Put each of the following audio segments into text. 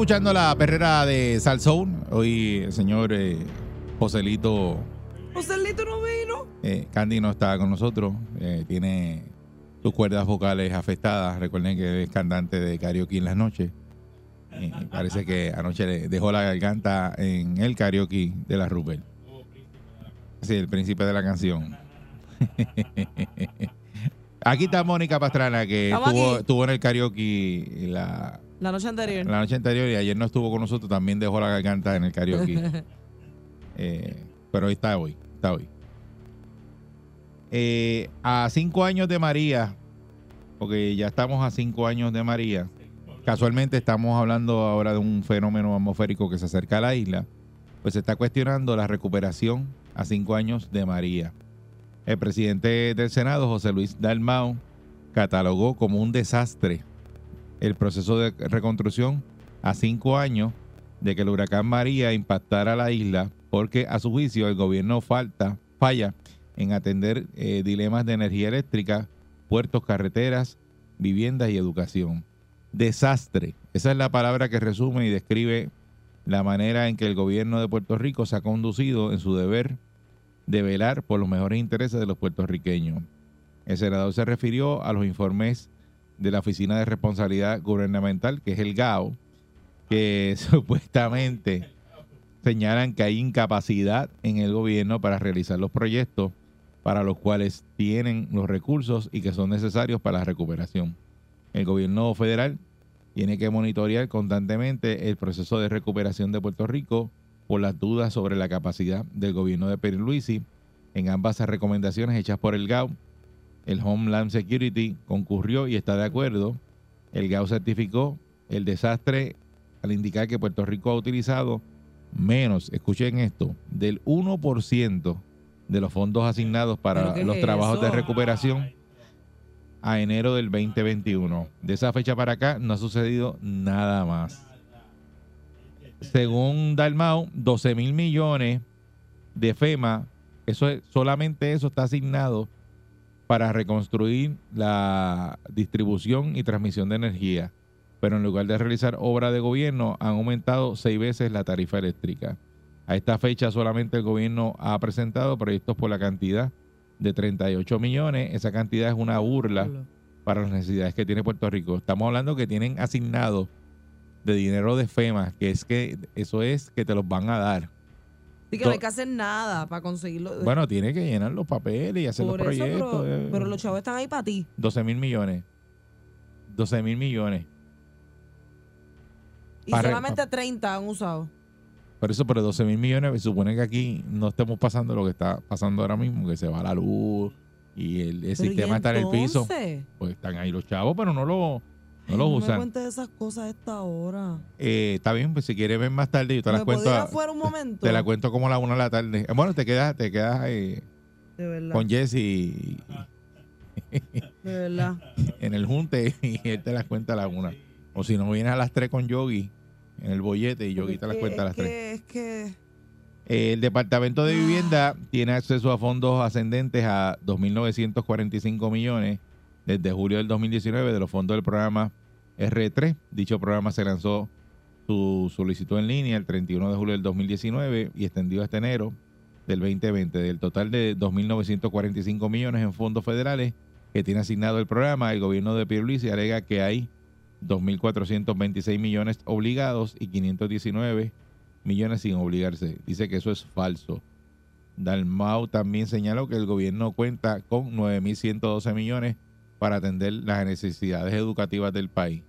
Escuchando la perrera de Salsoul. Hoy el señor eh, Joselito Joselito no vino. eh, Candy no está con nosotros. eh, tiene sus cuerdas vocales afectadas. Recuerden que es cantante de karaoke en las noches. Eh, parece que anoche le dejó la garganta en el karaoke de la Rupert. Sí, el príncipe de la canción. Aquí está Mónica Pastrana, que estuvo, en el karaoke la, La noche anterior. la noche anterior y ayer no estuvo con nosotros, también dejó la garganta en el karaoke. Eh, pero hoy está hoy, está hoy. Eh, a cinco años de María, porque ya estamos a cinco años de María, casualmente estamos hablando ahora de un fenómeno atmosférico que se acerca a la isla, pues se está cuestionando la recuperación a cinco años de María. El presidente del Senado, José Luis Dalmau, catalogó como un desastre el proceso de reconstrucción a cinco años de que el huracán María impactara la isla, porque a su juicio el gobierno falta, falla en atender eh, dilemas de energía eléctrica, puertos, carreteras, viviendas y educación. Desastre. Esa es la palabra que resume y describe la manera en que el gobierno de Puerto Rico se ha conducido en su deber de velar por los mejores intereses de los puertorriqueños. El senador se refirió a los informes de la Oficina de Responsabilidad Gubernamental, que es el GAO, que supuestamente señalan que hay incapacidad en el gobierno para realizar los proyectos para los cuales tienen los recursos y que son necesarios para la recuperación. El gobierno federal tiene que monitorear constantemente el proceso de recuperación de Puerto Rico por las dudas sobre la capacidad del gobierno de Pierluisi en ambas recomendaciones hechas por el GAO el Homeland Security concurrió y está de acuerdo. El GAO certificó el desastre al indicar que Puerto Rico ha utilizado menos, escuchen esto, del 1% de los fondos asignados para ¿Pero qué los es trabajos de recuperación a enero del 2021. De esa fecha para acá no ha sucedido nada más. Según Dalmau, 12 mil millones de FEMA, eso es, solamente eso está asignado para reconstruir la distribución y transmisión de energía. Pero en lugar de realizar obra de gobierno, han aumentado seis veces la tarifa eléctrica. A esta fecha solamente el gobierno ha presentado proyectos por la cantidad de 38 millones. Esa cantidad es una burla para las necesidades que tiene Puerto Rico. Estamos hablando que tienen asignado de dinero de FEMA, que es que eso es que te los van a dar. Así que no hay que hacer nada para conseguirlo. Bueno, tiene que llenar los papeles y hacer Por los eso, proyectos. pero, eh. pero los chavos están ahí para ti. 12 mil millones. 12 mil millones. Y Para- solamente 30 han usado. Por eso, pero 12 mil millones, se supone que aquí no estemos pasando lo que está pasando ahora mismo, que se va la luz y el, el ¿y sistema está en el piso. Pues están ahí los chavos, pero no lo, no Ay, lo no me usan. cuentes de esas cosas a esta hora. Eh, está bien, pues si quieres ver más tarde, yo te las ¿Me cuento. puedo ir a- afuera un momento? Te la cuento como a la una de la tarde. Eh, Bueno, te quedas, te quedas eh, De verdad. con Jesse y- De verdad. en el junte y él te las cuenta a la una. O si no, vienes a las tres con Yogi en el bollete y Yogi te las cuenta a las tres. Es que. El Departamento Ah. de Vivienda tiene acceso a fondos ascendentes a 2.945 millones desde julio del 2019 de los fondos del programa R3. Dicho programa se lanzó su solicitud en línea el 31 de julio del 2019 y extendido hasta enero del 2020. Del total de 2.945 millones en fondos federales que tiene asignado el programa, el gobierno de Pierluisi alega que hay 2.426 millones obligados y 519 millones sin obligarse. Dice que eso es falso. Dalmau también señaló que el gobierno cuenta con 9.112 millones para atender las necesidades educativas del país.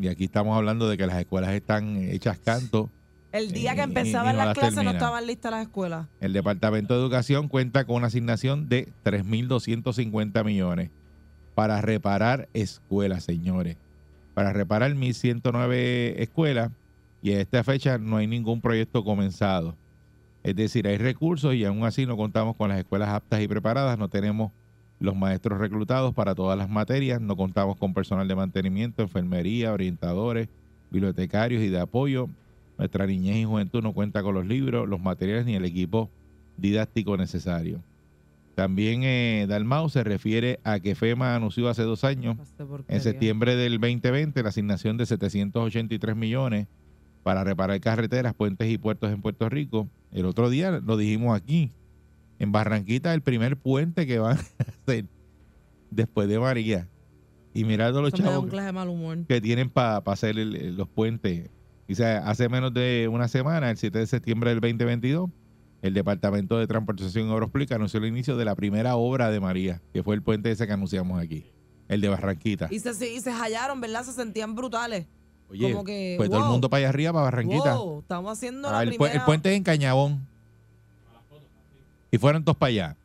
Y aquí estamos hablando de que las escuelas están hechas canto. El día que y- empezaban no las las clases no estaban listas las escuelas. El Departamento de Educación cuenta con una asignación de 3.250 millones para reparar escuelas, señores. Para reparar 1.109 escuelas y a esta fecha no hay ningún proyecto comenzado. Es decir, hay recursos y aún así no contamos con las escuelas aptas y preparadas, no tenemos los maestros reclutados para todas las materias, no contamos con personal de mantenimiento, enfermería, orientadores, bibliotecarios y de apoyo. Nuestra niñez y juventud no cuenta con los libros, los materiales ni el equipo didáctico necesario. También eh, Dalmau se refiere a que FEMA anunció hace dos años en septiembre del 2020 la asignación de 783 millones para reparar carreteras, puentes y puertos en Puerto Rico. El otro día lo dijimos aquí, en Barranquita, el primer puente que van a hacer después de María. Y mirando los Eso chavos mal humor. que tienen para hacer el- el- los puentes. Y sea, hace menos de una semana, el 7 de septiembre del 2022, el Departamento de Transportación y Obras Públicas anunció el inicio de la primera obra de María, que fue el puente ese que anunciamos aquí, el de Barranquita. Y se, y se hallaron, ¿verdad? Se sentían brutales. Oye, como que, fue todo el mundo para allá arriba, para Barranquita. Wow, estamos haciendo Ah, la el, pu- primera... el puente en Cañabón. Y fueron todos para allá.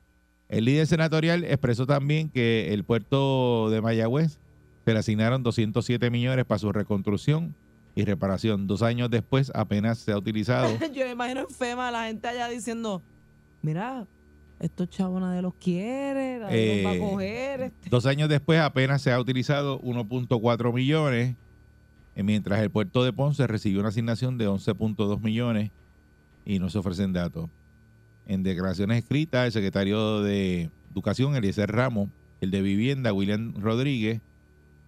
El líder senatorial expresó también que el puerto de Mayagüez se le asignaron 207 millones para su reconstrucción y reparación. Dos años después apenas se ha utilizado. Yo me imagino en FEMA la gente allá diciendo, mira, estos chavos nadie los quiere, nadie los va Eh, a coger. este". Dos años después apenas se ha utilizado 1.4 millones, eh, mientras el puerto de Ponce recibió una asignación de 11.2 millones y no se ofrecen datos. En declaraciones escritas, el secretario de Educación, Eliezer Ramos, el de Vivienda, William Rodríguez,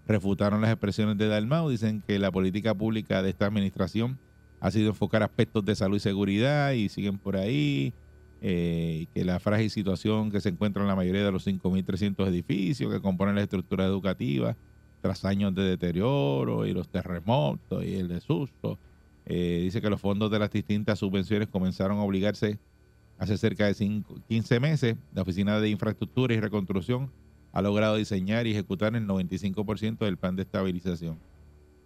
refutaron las expresiones de Dalmau. Dicen que la política pública de esta administración ha sido enfocar aspectos de salud y seguridad y siguen por ahí. eh, que la frágil situación que se encuentra en la mayoría de los 5.300 edificios que componen la estructura educativa tras años de deterioro y los terremotos y el desuso. Eh, dice que los fondos de las distintas subvenciones comenzaron a obligarse hace cerca de cinco- 15 meses. La Oficina de Infraestructura y Reconstrucción ha logrado diseñar y ejecutar el 95% del plan de estabilización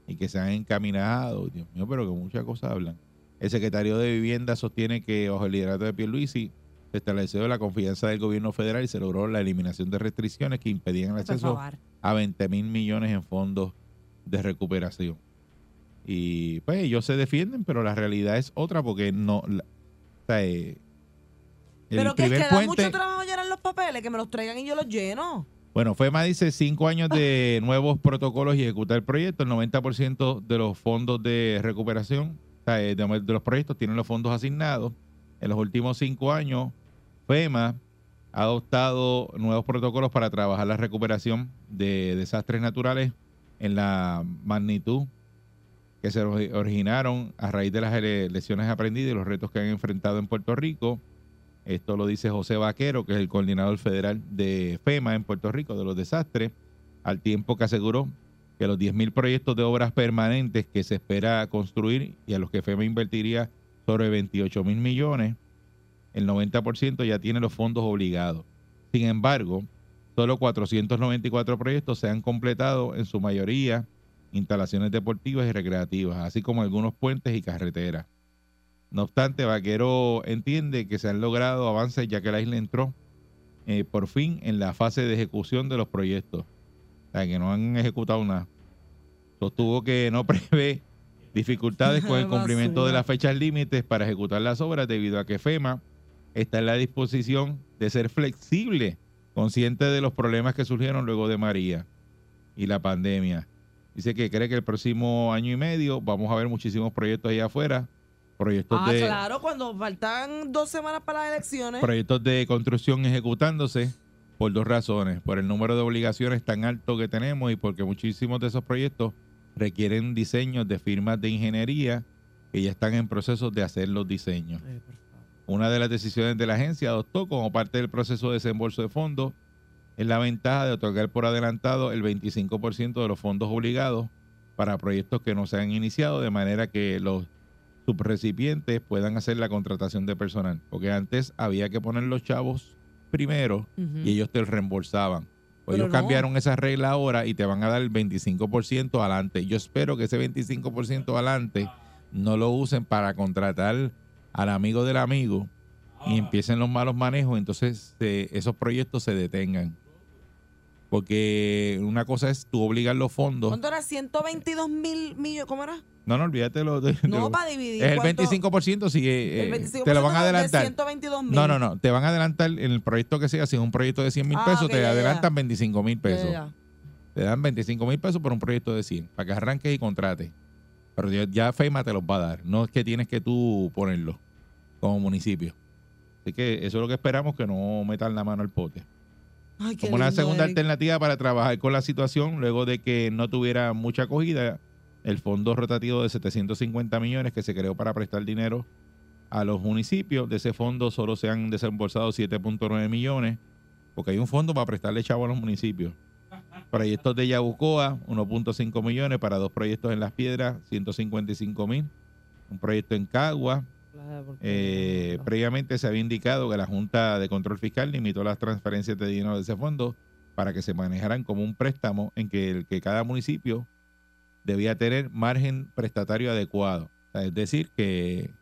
y que se han encaminado, Dios mío, pero que muchas cosas hablan. El secretario de Vivienda sostiene que bajo el liderato de Pierluisi se estableció la confianza del gobierno federal y se logró la eliminación de restricciones que impedían el acceso a 20 mil millones en fondos de recuperación. Y pues ellos se defienden, pero la realidad es otra porque no... la- o sea, eh, el Pero que es que da puente... mucho trabajo llenar los papeles, que me los traigan y yo los lleno. Bueno, FEMA dice cinco años de nuevos protocolos y ejecutar el proyecto. El 90% de los fondos de recuperación, o sea, eh, de, los proyectos tienen los fondos asignados. En los últimos cinco años, FEMA ha adoptado nuevos protocolos para trabajar la recuperación de desastres naturales en la magnitud que se ori- originaron a raíz de las ele- lecciones aprendidas y los retos que han enfrentado en Puerto Rico. Esto lo dice José Vaquero, que es el coordinador federal de FEMA en Puerto Rico de los desastres, al tiempo que aseguró que los 10.000 proyectos de obras permanentes que se espera construir y a los que FEMA invertiría sobre 28 mil millones, el 90% ya tiene los fondos obligados. Sin embargo, solo 494 proyectos se han completado, en su mayoría instalaciones deportivas y recreativas, así como algunos puentes y carreteras. No obstante, Vaquero entiende que se han logrado avances ya que la isla entró eh, por fin en la fase de ejecución de los proyectos. O sea, que no han ejecutado nada. Sostuvo que no prevé dificultades con el cumplimiento de las fechas límites para ejecutar las obras debido a que FEMA está en la disposición de ser flexible, consciente de los problemas que surgieron luego de María y la pandemia. Dice que cree que el próximo año y medio vamos a ver muchísimos proyectos allá afuera, proyectos Ah, de claro, cuando faltan dos semanas para las elecciones. proyectos de construcción ejecutándose por dos razones, por el número de obligaciones tan alto que tenemos y porque muchísimos de esos proyectos requieren diseños de firmas de ingeniería que ya están en proceso de hacer los diseños. Eh. Una de las decisiones de la agencia adoptó como parte del proceso de desembolso de fondos es la ventaja de otorgar por adelantado el 25% de los fondos obligados para proyectos que no se han iniciado, de manera que los subrecipientes puedan hacer la contratación de personal. Porque antes había que poner los chavos primero y ellos te reembolsaban. Pues ellos no. cambiaron esa regla ahora y te van a dar el 25% adelante. Yo espero que ese 25% adelante no lo usen para contratar al amigo del amigo y empiecen los malos manejos, entonces eh, esos proyectos se detengan. Porque una cosa es tú obligar los fondos. ¿Cuánto era? 122 mil millones. ¿Cómo era? No, no, olvídate lo de, de No, lo- para dividir. Es el ¿cuánto? 25% si eh, El eh, 25% te lo van a de adelantar. 122 mil. No, no, no. Te van a adelantar en el proyecto que sea. Si es un proyecto de 100 mil Ah, pesos, te ya, ya. adelantan 25 mil pesos. Ya. Te dan 25 mil pesos por un proyecto de 100 para que arranques y contrates. Pero ya, ya FEMA te los va a dar. No es que tienes que tú ponerlo como municipio. Así que eso es lo que esperamos, que no metan la mano al pote. Ay, Como una segunda Eric. alternativa para trabajar con la situación, luego de que no tuviera mucha acogida, el fondo rotativo de 750 millones que se creó para prestar dinero a los municipios, de ese fondo solo se han desembolsado 7.9 millones, porque hay un fondo para prestarle chavo a los municipios. Proyectos de Yabucoa, 1.5 millones para dos proyectos en Las Piedras, 155 mil. Un proyecto en Cagua, eh, previamente se había indicado que la Junta de Control Fiscal limitó las transferencias de dinero de ese fondo para que se manejaran como un préstamo en que, el, que cada municipio debía tener margen prestatario adecuado. O sea, es decir, que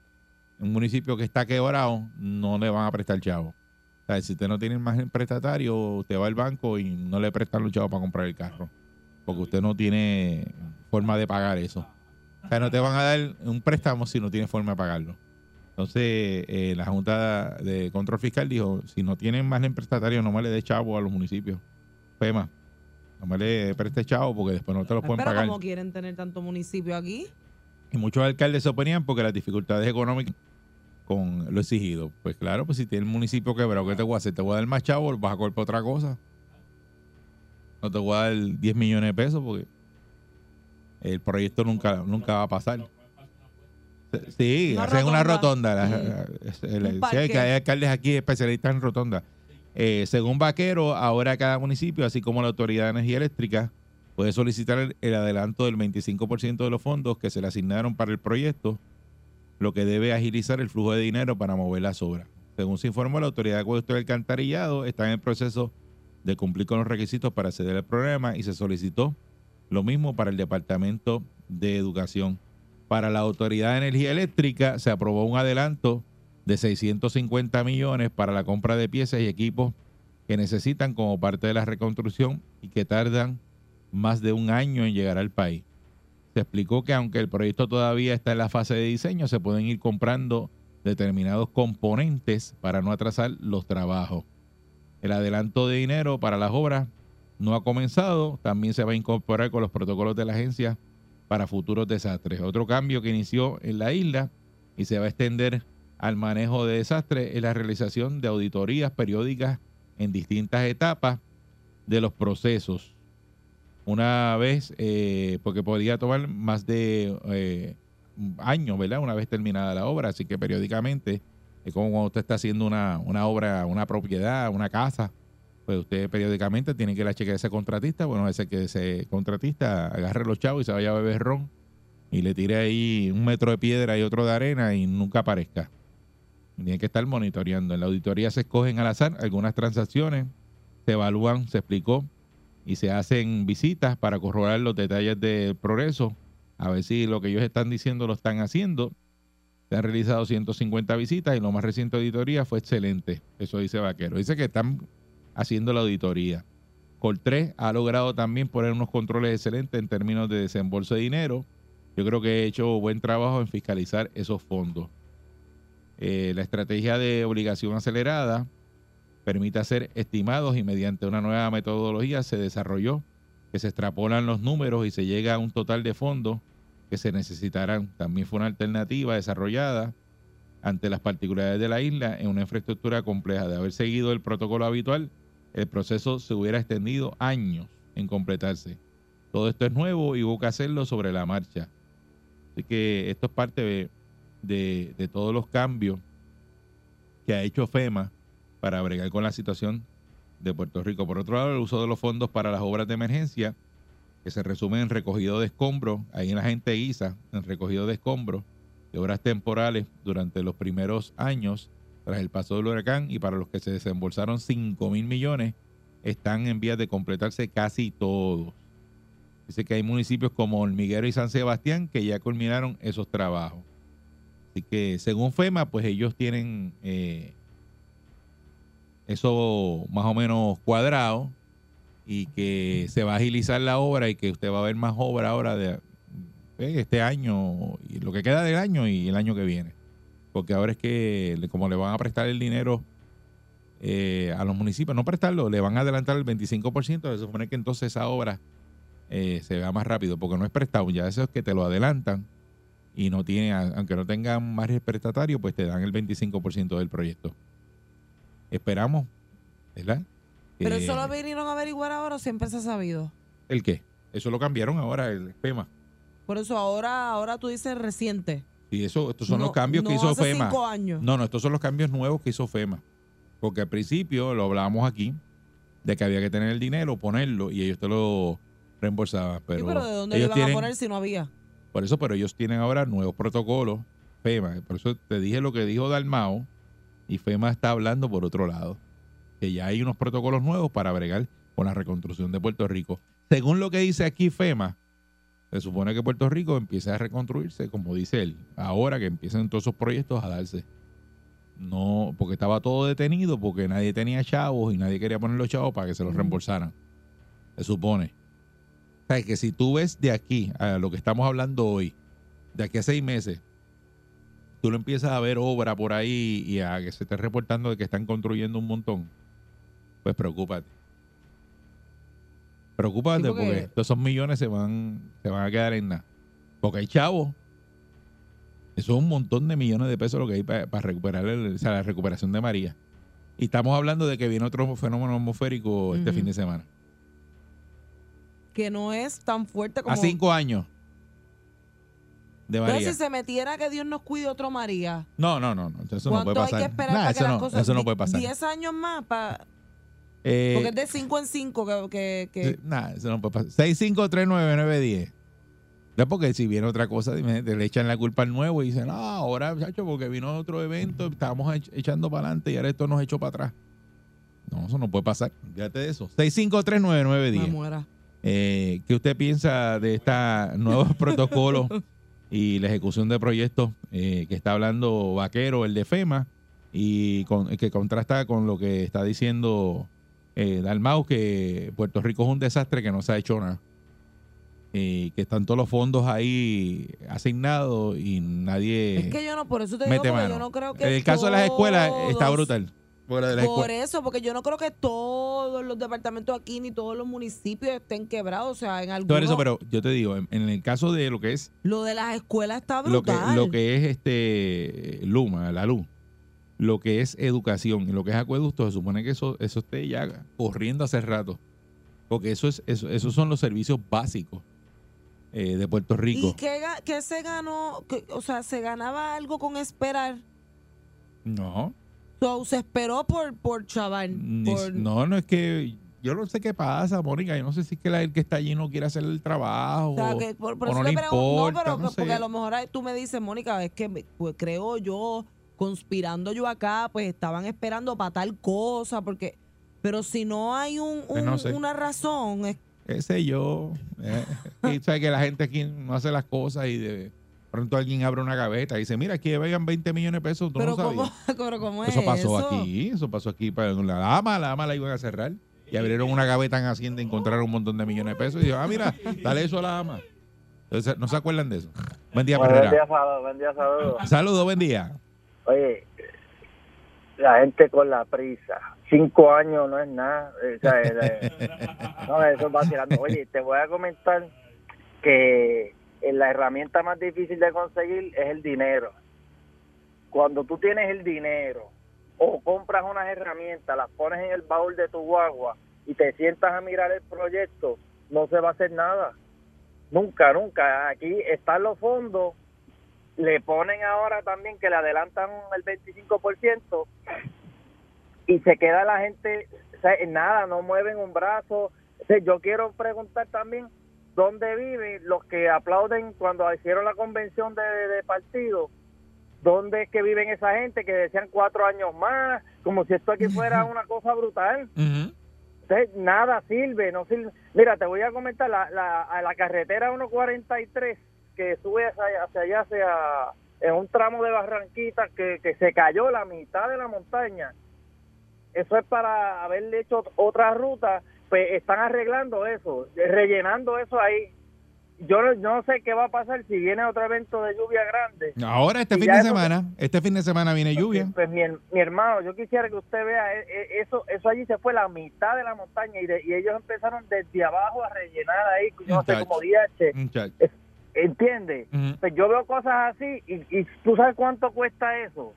un municipio que está quebrado no le van a prestar chavo. O sea, si usted no tiene margen prestatario, usted va al banco y no le prestan los chavos para comprar el carro. Porque usted no tiene forma de pagar eso. O sea, no te van a dar un préstamo si no tienes forma de pagarlo. Entonces, eh, la Junta de Control Fiscal dijo, si no tienen margen prestatario, no me le dé chavo a los municipios. FEMA, no me le preste chavo porque después no te los pueden Pero pagar. como quieren tener tanto municipio aquí. Y muchos alcaldes se oponían porque las dificultades económicas con lo exigido. Pues claro, pues si tiene el municipio quebrado, ¿qué te voy a hacer? ¿Te voy a dar más chavo? ¿Vas a coger para otra cosa? No te voy a dar 10 millones de pesos porque el proyecto nunca, nunca va a pasar. Sí, Una hacen una rotonda. La- sí, hay alcaldes aquí especialistas en rotonda. Eh, según Vaquero, ahora cada municipio, así como la Autoridad de Energía Eléctrica, puede solicitar el, el adelanto del 25% de los fondos que se le asignaron para el proyecto, lo que debe agilizar el flujo de dinero para mover las obras. Según se informó, la Autoridad de Acueducto y Alcantarillado está en el proceso de cumplir con los requisitos para acceder al programa y se solicitó lo mismo para el Departamento de Educación. Para la Autoridad de Energía Eléctrica se aprobó un adelanto de 650 millones para la compra de piezas y equipos que necesitan como parte de la reconstrucción y que tardan más de un año en llegar al país. Se explicó que aunque el proyecto todavía está en la fase de diseño, se pueden ir comprando determinados componentes para no atrasar los trabajos. El adelanto de dinero para las obras no ha comenzado, también se va a incorporar con los protocolos de la agencia para futuros desastres. Otro cambio que inició en la isla y se va a extender al manejo de desastres es la realización de auditorías periódicas en distintas etapas de los procesos. Una vez, eh, porque podría tomar más de eh, años, ¿verdad? Una vez terminada la obra, así que periódicamente, es como cuando usted está haciendo una, una obra, una propiedad, una casa, pues usted periódicamente tiene que ir a chequear ese contratista, bueno, ese que ese contratista agarre los chavos y se vaya a beber ron y le tire ahí un metro de piedra y otro de arena y nunca aparezca. Tiene que estar monitoreando. En la auditoría se escogen al azar algunas transacciones, se evalúan, se explicó, y se hacen visitas para corroborar los detalles del progreso, a ver si lo que ellos están diciendo lo están haciendo. Se han realizado 150 visitas y la más reciente auditoría fue excelente. Eso dice Vaquero. Dice que están haciendo la auditoría. Coltré ha logrado también poner unos controles excelentes en términos de desembolso de dinero. Yo creo que he hecho buen trabajo en fiscalizar esos fondos. Eh, la estrategia de obligación acelerada permite hacer estimados y mediante una nueva metodología se desarrolló que se extrapolan los números y se llega a un total de fondos que se necesitarán. También fue una alternativa desarrollada ante las particularidades de la isla en una infraestructura compleja. De haber seguido el protocolo habitual, el proceso se hubiera extendido años en completarse. Todo esto es nuevo y hubo que hacerlo sobre la marcha. Así que esto es parte de, todos los cambios que ha hecho FEMA para bregar con la situación de Puerto Rico. Por otro lado, el uso de los fondos para las obras de emergencia, que se resumen en recogido de escombros, ahí en la gente guisa, en recogido de escombros, de obras temporales durante los primeros años tras el paso del huracán y para los que se desembolsaron 5 mil millones están en vías de completarse casi todos. Dice que hay municipios como Hormiguero y San Sebastián que ya culminaron esos trabajos. Así que según FEMA, pues ellos tienen eh, eso más o menos cuadrado y que se va a agilizar la obra y que usted va a ver más obra ahora de eh, este año y lo que queda del año y el año que viene. Porque ahora es que como le van a prestar el dinero eh, a los municipios, no prestarlo, le van a adelantar el 25%, se supone que entonces esa obra eh, se vea más rápido, porque no es prestado, ya eso es que te lo adelantan y no tiene, aunque no tengan margen prestatario, pues te dan el 25% del proyecto. Esperamos, ¿verdad? Pero eso lo vinieron a averiguar ahora o siempre se ha sabido. ¿El qué? Eso lo cambiaron ahora, el FEMA. Por eso ahora, ahora tú dices reciente. Y eso, estos son No- los cambios que hizo hace FEMA. cinco años. No, no, estos son los cambios nuevos que hizo FEMA. Porque al principio lo hablábamos aquí, de que había que tener el dinero, ponerlo, y ellos te lo reembolsaban. Sí, Pero, ¿de dónde ellos iban tienen, a poner si no había? por eso, pero ellos tienen ahora nuevos protocolos, FEMA. Por eso te dije lo que dijo Dalmao, y FEMA está hablando por otro lado. Que ya hay unos protocolos nuevos para bregar con la reconstrucción de Puerto Rico. Según lo que dice aquí FEMA, se supone que Puerto Rico empiece a reconstruirse, como dice él, ahora que empiecen todos esos proyectos a darse. No, porque estaba todo detenido, porque nadie tenía chavos y nadie quería poner los chavos para que se los reembolsaran. Se supone. O sea, que si tú ves de aquí a lo que estamos hablando hoy, de aquí a seis meses, tú lo empiezas a ver obra por ahí y a que se esté reportando de que están construyendo un montón, pues preocúpate. Preocúpate Sí, porque- porque todos esos millones se van, se van a quedar en nada. Porque hay chavos. Eso es un montón de millones de pesos lo que hay para, recuperar el- o sea, la recuperación de María. Y estamos hablando de que viene otro fenómeno atmosférico este fin de semana. Que no es tan fuerte como... A cinco años de Pero María. si se metiera que Dios nos cuide otro María. No, no, no, no, eso no ¿Cuánto puede hay pasar. que esperar Nah, para eso, que las no, cosas... eso no puede pasar. 10 años más para... Eh, Porque es de 5 en 5 que... que, que- nah, eso no puede pasar. 6539910. No, porque si viene otra cosa, le echan la culpa al nuevo y dicen, no, ahora, muchacho, porque vino otro evento, estábamos ech- echando para adelante y ahora esto nos echó para atrás. No, eso no puede pasar. Fíjate de eso. me 6539910. muera. Eh, ¿Qué usted piensa de estos nuevos protocolos y la ejecución de proyectos eh, que está hablando Vaquero, el de FEMA, y con, que contrasta con lo que está diciendo eh, Dalmau, que Puerto Rico es un desastre que no se ha hecho nada? Y que están todos los fondos ahí asignados y nadie Es que yo no, por eso te digo, mete porque yo no creo que el caso de las escuelas está brutal. Por eso, porque yo no creo que todos los departamentos aquí ni todos los municipios estén quebrados. O sea, en Por algunos... eso, pero yo te digo, en, en el caso de lo que es Lo de las escuelas está lo que, brutal. lo que es este Luma, la luz, lo que es educación y lo que es acueducto, se supone que eso, eso esté ya corriendo hace rato. Porque eso es, eso, esos son los servicios básicos eh, de Puerto Rico. ¿Y qué, se ganó? ¿Qué- o sea, ¿se ganaba algo con esperar? No, So, se esperó por, por chaval. por- no, no es que yo no sé qué pasa, Mónica. Yo no sé si es que la- el que está allí no quiere hacer el trabajo. O sea, que por, por o eso no le pregunto, no, importa, pero no porque a lo mejor tú me dices, Mónica, es que me- pues, creo yo, conspirando yo acá, pues estaban esperando para tal cosa, porque, pero si no hay un, Pues un- no sé. una razón, es- qué sé yo. Eh, y sabe que la gente aquí no hace las cosas y de pronto alguien abre una gaveta y dice, mira, aquí vayan 20 millones de pesos. ¿tú pero no cómo, pero cómo es Eso pasó eso? aquí, eso pasó aquí. Para la dama, la dama la iban a cerrar. Y abrieron una gaveta en Hacienda y encontraron un montón de millones de pesos. Y dijeron, ah, mira, dale eso a la dama. Entonces, ¿no se acuerdan de eso? Buen día, Bueno, buen Perrera. día, saludos, buen día, saludos. Saludos, buen día. Oye, la gente con la prisa. Cinco años no es nada. o sea, no, eso es vacilando. Oye, te voy a comentar que eh, la herramienta más difícil de conseguir es el dinero. Cuando tú tienes el dinero o compras unas herramientas, las pones en el baúl de tu guagua y te sientas a mirar el proyecto, no se va a hacer nada. Nunca, nunca. Aquí están los fondos le ponen ahora también que le adelantan el 25% y se queda la gente, o sea, nada, no mueven un brazo. O sea, yo quiero preguntar también dónde viven los que aplauden cuando hicieron la convención de, de partido, ¿dónde es que viven esa gente que decían cuatro años más? Como si esto aquí fuera una cosa brutal. Entonces, nada sirve, no sirve. Mira, te voy a comentar, la, la, a la carretera 143 que sube hacia, hacia allá, hacia, en un tramo de Barranquita que, que se cayó la mitad de la montaña. Eso es para haberle hecho otra ruta, pues están arreglando eso, rellenando eso ahí. Yo no, no sé qué va a pasar si viene otro evento de lluvia grande. Ahora, este Y fin de semana, este fin de semana viene lluvia. Pues mi, mi hermano, yo quisiera que usted vea, eh, eh, eso eso allí se fue la mitad de la montaña y, de- y ellos empezaron desde abajo a rellenar ahí, yo no sé, como DH, Muchacho. ¿Entiendes? Pues yo veo cosas así y, y tú sabes cuánto cuesta eso.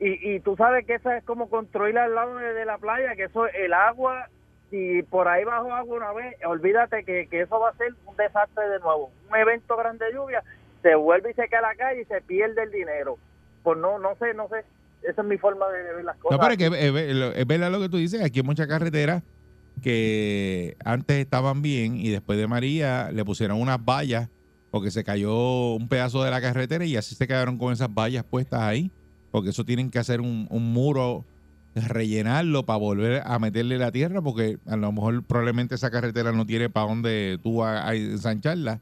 Y, y tú sabes que eso es como construir al lado de, de la playa, que eso, el agua, si por ahí bajo agua una vez, olvídate que, que eso va a ser un desastre de nuevo. Un evento grande de lluvia, se vuelve y se cae a la calle y se pierde el dinero. Pues no, no sé, no sé. Esa es mi forma de ver las cosas. No, pero es que es, es verdad lo que tú dices. Aquí hay muchas carreteras que antes estaban bien y después de María le pusieron unas vallas porque se cayó un pedazo de la carretera y así se quedaron con esas vallas puestas ahí. Porque eso tienen que hacer un, un muro, rellenarlo para volver a meterle la tierra porque a lo mejor probablemente esa carretera no tiene para dónde tú a, a ensancharla.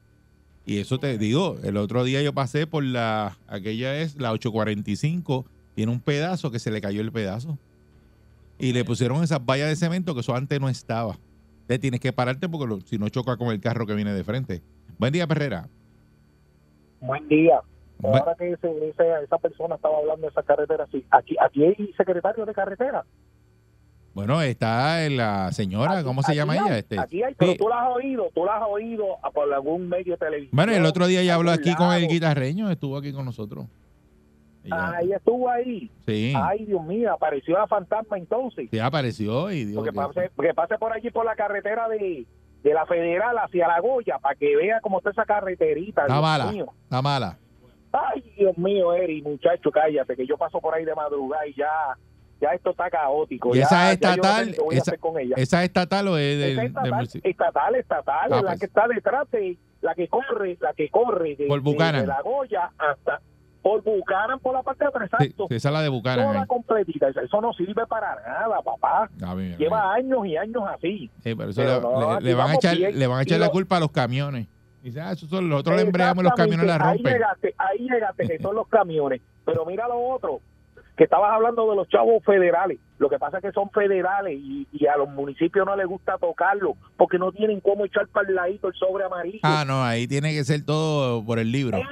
Y eso te digo, el otro día yo pasé por la, aquella es la 845, tiene un pedazo que se le cayó el pedazo. Y le pusieron esas vallas de cemento que eso antes no estaba. Te tienes que pararte porque lo- si no choca con el carro que viene de frente. Buen día, Perrera. Buen día. Bu- Ahora que ese- ese- esa persona estaba hablando de esa carretera, sí. Aquí, aquí hay secretario de carretera. Bueno, está la señora, Aquí- ¿cómo se llama hay, ella? Este, Aquí hay, pero Sí. tú la has oído, tú la has oído por algún medio de televisión. Bueno, el otro día ya habló aquí con el guitarreño, estuvo aquí con nosotros. Ella- Ah, ella estuvo ahí. sí, Ay, Dios mío, apareció la fantasma entonces. sí apareció y dijo Porque que- pase, porque pase por allí por la carretera de, de la Federal hacia la Goya para que vea cómo está esa carreterita. está Dios mala, mío. está mala. Ay, Dios mío, Eri, muchacho, cállate, que yo paso por ahí de madrugada y ya, ya esto está caótico. ¿Y ya, esa ya estatal, ni qué voy a esa- con ella. ¿Esa es estatal o es del, estatal, estatal, estatal, Ah, la pues. que está detrás de, la que corre, la que corre de la Goya hasta por Bucaran por la parte de atrás, Sí, esa es la de Buchanan. Toda ahí. completita, eso, no sirve para nada, papá. Ah, bien, Lleva años y años así. Sí, pero eso Pero le, no, le- aquí le van a echar, bien. le van a echar la lo- culpa a los camiones. Dice, ah, son los otros le embreamos y los camiones la rompen. Ahí llegaste, ahí llegaste, que son los camiones. Pero mira lo otro, que estabas hablando de los chavos federales. Lo que pasa es que son federales y, y a los municipios no les gusta tocarlo porque no tienen cómo echar para el ladito el sobre amarillo. Ah, no, ahí tiene que ser todo por el libro. Eh,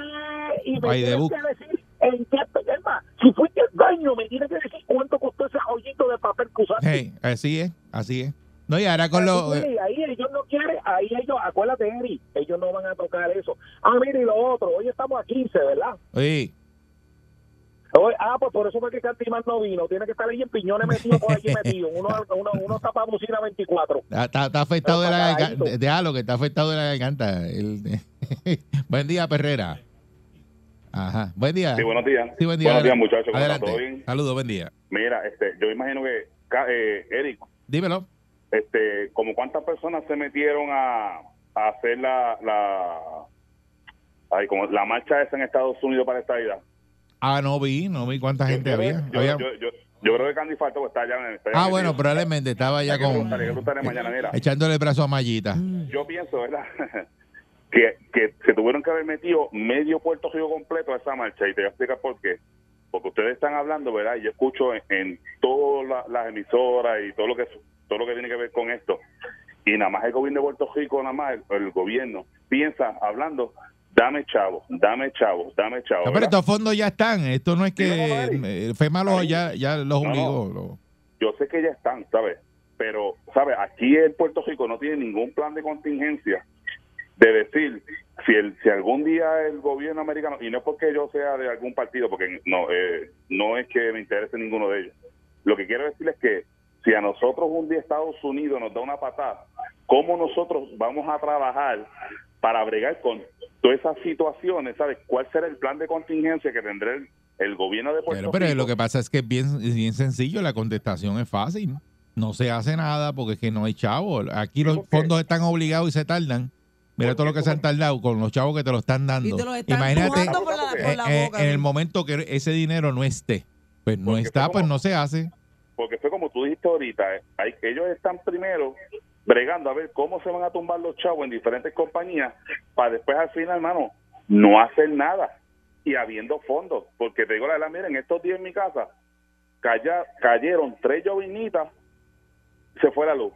y me the tienes que decir en qué más, si fuiste al baño, me tienes que decir cuánto costó ese joyito de papel que usaste. Hey, así es, así es. No, y ahora con los... Ahí, ahí ellos no quieren, ahí ellos, acuérdate, Eri, ellos no van a tocar eso. Ah, mire, y lo otro, hoy estamos a 15, ¿verdad? Oye, Hoy, ah, pues por eso fue que Cantimán no vino, tiene que estar ahí en piñones metido por allí metido. Uno, uno, uno tapa bocina 24. está, está- está afectado de la garganta. Déjalo que está afectado de la garganta. El- Buen día, Perrera. Ajá. Buen día. Sí, buenos días. Sí, buen día. Buenos días, muchachos. Adelante. ¿Todo bien? Saludos, buen día. Mira, este, yo imagino que, eh, Eric, Dímelo. este, como cuántas personas se metieron a, a hacer la, la, ay, como la marcha esa en Estados Unidos para esta vida. Ah, no vi, no vi cuánta gente había. Yo, Había- yo, yo, creo que Candy Falto está allá. en- allá Ah, metido. bueno, probablemente estaba ya con... mañana, mira. Echándole el brazo a Mallita. Yo pienso, ¿verdad? que, que se tuvieron que haber metido medio Puerto Rico completo a esa marcha y te voy a explicar por qué. Porque ustedes están hablando, ¿verdad? Y yo escucho en, en todas la- las emisoras y todo lo que todo lo que tiene que ver con esto. Y nada más el gobierno de Puerto Rico, nada más el, el gobierno piensa hablando, dame chavo, dame chavo, dame chavo. No, pero estos fondos ya están. Esto no es Sí, no, no, que eh, FEMA los, Ahí. ya, ya los obligó. lo- yo sé que ya están, ¿sabes? Pero, ¿sabes? Aquí en Puerto Rico no tiene ningún plan de contingencia de decir si el si algún día el gobierno americano, y no es porque yo sea de algún partido, porque no, eh, no es que me interese ninguno de ellos. Lo que quiero decir es que si a nosotros un día Estados Unidos nos da una patada, ¿cómo nosotros vamos a trabajar para bregar con todas esas situaciones? ¿Sabes? ¿Cuál será el plan de contingencia que tendrá el, el gobierno de Puerto Pero, pero lo que pasa es que es bien, es bien sencillo. La contestación es fácil. No se hace nada porque es que no hay chavo. Aquí los fondos están obligados y se tardan. Mira todo lo que se han tardado con los chavos que te lo están dando. Y te los están Imagínate por la, por la eh, eh, boca. en el momento que ese dinero no esté. Pues no Porque está, pues no se hace. porque fue como tú dijiste ahorita, eh, hay, ellos están primero bregando a ver cómo se van a tumbar los chavos en diferentes compañías para después al final, hermano, no hacer nada y habiendo fondos. Porque te digo la verdad, miren, estos días en mi casa calla- cayeron tres llovinitas, se fue la luz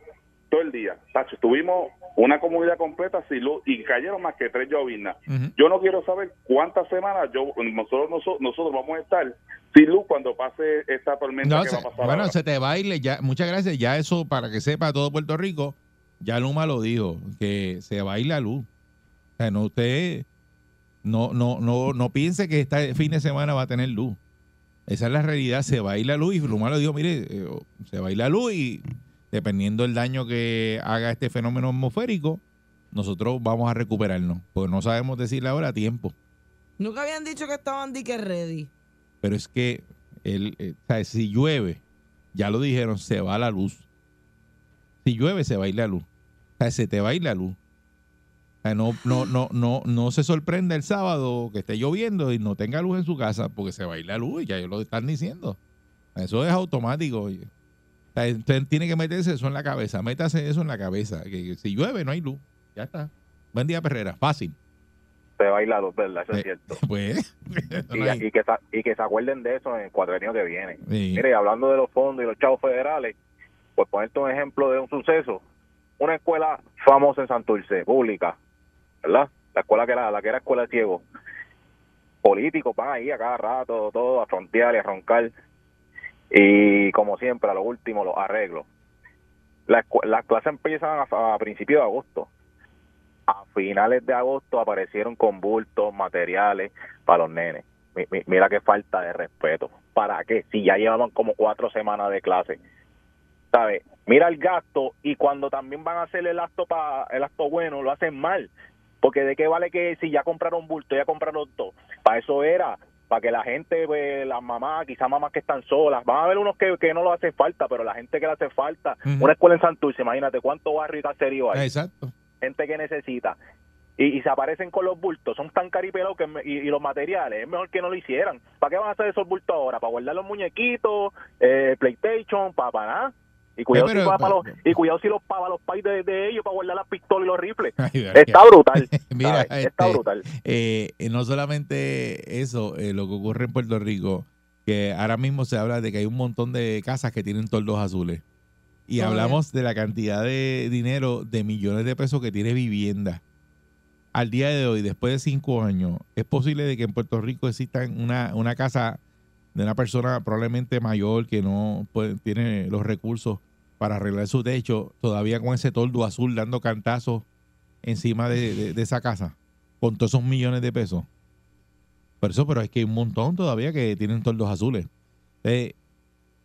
todo el día. Tacho, estuvimos una comunidad completa sin luz y cayeron más que tres llovinas. Yo no quiero saber cuántas semanas yo nosotros nosotros, nosotros vamos a estar sin luz cuando pase esta tormenta No, que se- va a pasar. bueno, ahora. se te baile. Ya, muchas gracias. Ya eso, para que sepa todo Puerto Rico, ya Luma lo dijo, que se baila luz. O sea, no usted no, no, no, no piense que este fin de semana va a tener luz. Esa es la realidad, se baila luz y Luma lo dijo, mire, eh, se baila luz y dependiendo del daño que haga este fenómeno atmosférico, nosotros vamos a recuperarnos. Porque no sabemos decirle ahora a tiempo. Nunca habían dicho que estaban dique ready. Pero es que el, eh, o sea, si llueve, ya lo dijeron, se va la luz. Si llueve, se va a ir la luz. O sea, se te va a ir la luz. O sea, no, no, no, no, no se sorprenda el sábado que esté lloviendo y no tenga luz en su casa porque se va a ir la luz y ya ellos lo están diciendo. Eso es automático. oye. Usted tiene que meterse eso en la cabeza. Métase eso en la cabeza. Que, si llueve, no hay luz. Ya está. Buen día, Perrera. Fácil. Se baila dos, ¿verdad? Eso es Eh, cierto. Pues. Y, no hay- y que, sa- y que se acuerden de eso en el cuadrenio que viene. Sí. Mire, hablando de los fondos y los chavos federales, pues ponerte un ejemplo de un suceso. Una escuela famosa en Santurce, pública, ¿verdad? La escuela que era, la que era escuela de ciegos. Políticos van ahí a cada rato, todo a frontear y a roncar. Y como siempre, a lo último, los arreglos. Las clases empiezan a, a principios de agosto. A finales de agosto aparecieron con bultos, materiales para los nenes. Mi- mi- Mira qué falta de respeto. ¿Para qué? Si ya llevaban como cuatro semanas de clase. ¿Sabes? Mira el gasto y cuando también van a hacer el acto para el acto bueno, lo hacen mal. Porque de qué vale que si ya compraron bulto, ya compraron todo. Para eso era, para que la gente, pues, las mamás, quizás mamás que están solas, van a haber unos que, que no lo hace falta, pero la gente que le hace falta, una escuela en Santurce, imagínate cuánto barrio y caserío hay Exacto. gente que necesita y, y se aparecen con los bultos, son tan caripelados que y los materiales, es mejor que no lo hicieran. ¿Para qué van a hacer esos bultos ahora? ¿Para guardar los muñequitos, eh, PlayStation, para, para nada? Y cuidado, pero- si, para pero- los, y cuidado si los paga los pais de, de ellos para guardar las pistolas y los rifles. Ay, Está brutal. Mira. Está este, brutal. eh, no solamente eso, eh, lo que ocurre en Puerto Rico, que ahora mismo se habla de que hay un montón de casas que tienen toldos azules. Y Todavía. hablamos de la cantidad de dinero, de millones de pesos que tiene vivienda. Al día de hoy, después de cinco años, es posible de que en Puerto Rico exista una, una casa de una persona probablemente mayor que no puede- tiene los recursos para arreglar su techo, todavía con ese toldo azul dando cantazos encima de, de- de esa casa, con todos esos millones de pesos. Por eso, pero es que hay un montón todavía que tienen toldos azules. Entonces,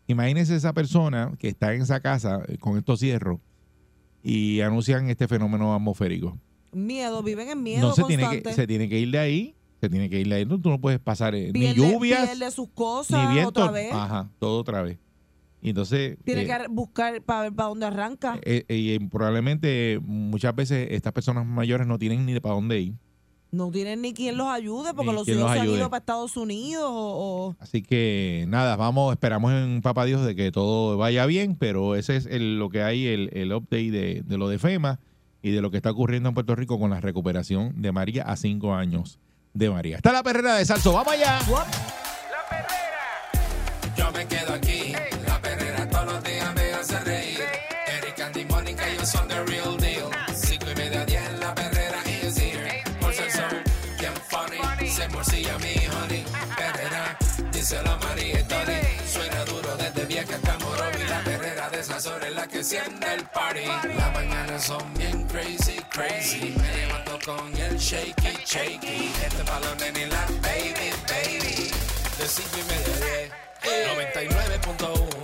imagínense esa persona que está en esa casa eh, con estos cierros y anuncian este fenómeno atmosférico. Miedo, viven en miedo no se tiene, que, se tiene que ir de ahí, se tiene que ir de ahí. No, tú no puedes pasar eh, ni lluvias, pierde sus cosas ni viento. otra vez. Ajá, todo otra vez. Y entonces... Tiene eh, que buscar para ver para dónde arranca. eh, eh, y probablemente muchas veces estas personas mayores no tienen ni para dónde ir. No tienen ni quien los ayude porque Ni los hijos los se han ido para Estados Unidos o, o- Así que nada, vamos, esperamos en Papá Dios de que todo vaya bien, pero ese es el- lo que hay, el, el update de, de lo de FEMA y de lo que está ocurriendo en Puerto Rico con la recuperación de María a cinco años de María. Está la perrera de Salso, vamos allá. Yo me quedo aquí. Enciende el party. Las mañanas son bien crazy, crazy. Me levanto con el shaky, shaky. Este balón en la baby, baby. De cinco y media diez. 99.1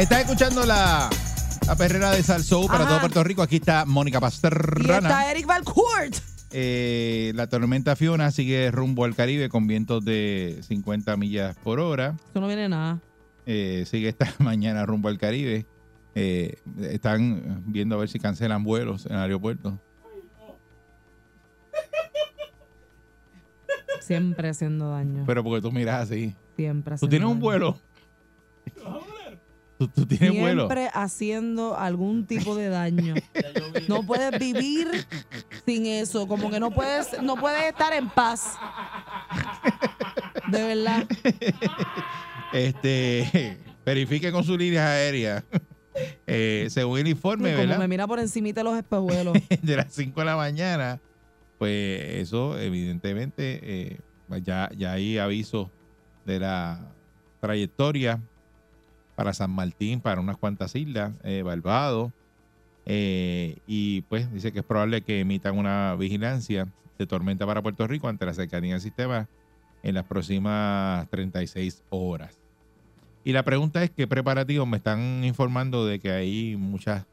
Estás escuchando la, la perrera de Salsou para Ajá. todo Puerto Rico. Aquí está Mónica Y Pastrana. está Eric Valcourt. Eh, la tormenta Fiona sigue rumbo al Caribe con vientos de 50 millas por hora. Eso no viene nada. Eh, sigue esta mañana rumbo al Caribe. Eh, están viendo a ver si cancelan vuelos en el aeropuerto. Siempre haciendo daño. Pero porque tú miras así. Siempre ¿Tú haciendo tienes un daño. vuelo? ¿Tú, tú tienes vuelo? Siempre haciendo algún tipo de daño. No puedes vivir sin eso. Como que no puedes, no puedes estar en paz. De verdad. Este, verifique con sus líneas aéreas. Eh, según el informe, Como ¿verdad? me mira por encima de los espejuelos. de las 5 de la mañana, pues eso evidentemente eh, ya, ya hay aviso de la trayectoria para San Martín, para unas cuantas islas, eh, Barbados, eh, y pues dice que es probable que emitan una vigilancia de tormenta para Puerto Rico ante la cercanía del sistema en las próximas 36 horas. Y la pregunta es qué preparativos me están informando de que hay muchas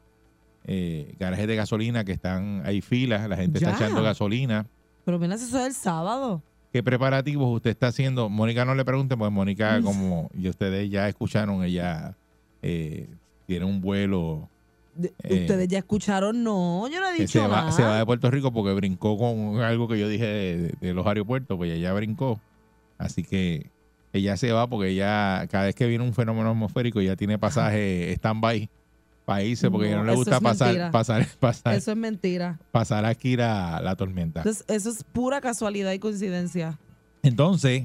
eh, garajes de gasolina que están, hay filas, la gente Ya. está echando gasolina. Pero apenas eso es el sábado. ¿Qué preparativos usted está haciendo? Mónica no le pregunte, pues Mónica, como y ustedes ya escucharon, ella eh, tiene un vuelo De- Eh. Ustedes ya escucharon, no, yo no he dicho se va, nada. se va de Puerto Rico porque brincó con algo que yo dije de, de los aeropuertos, pues ella brincó. Así que ella se va porque ella, cada vez que viene un fenómeno atmosférico, ya tiene pasaje stand-by irse porque No, le gusta es pasar, pasar, pasar, Eso es mentira. pasar aquí la, la tormenta. Entonces, eso es pura casualidad y coincidencia. Entonces,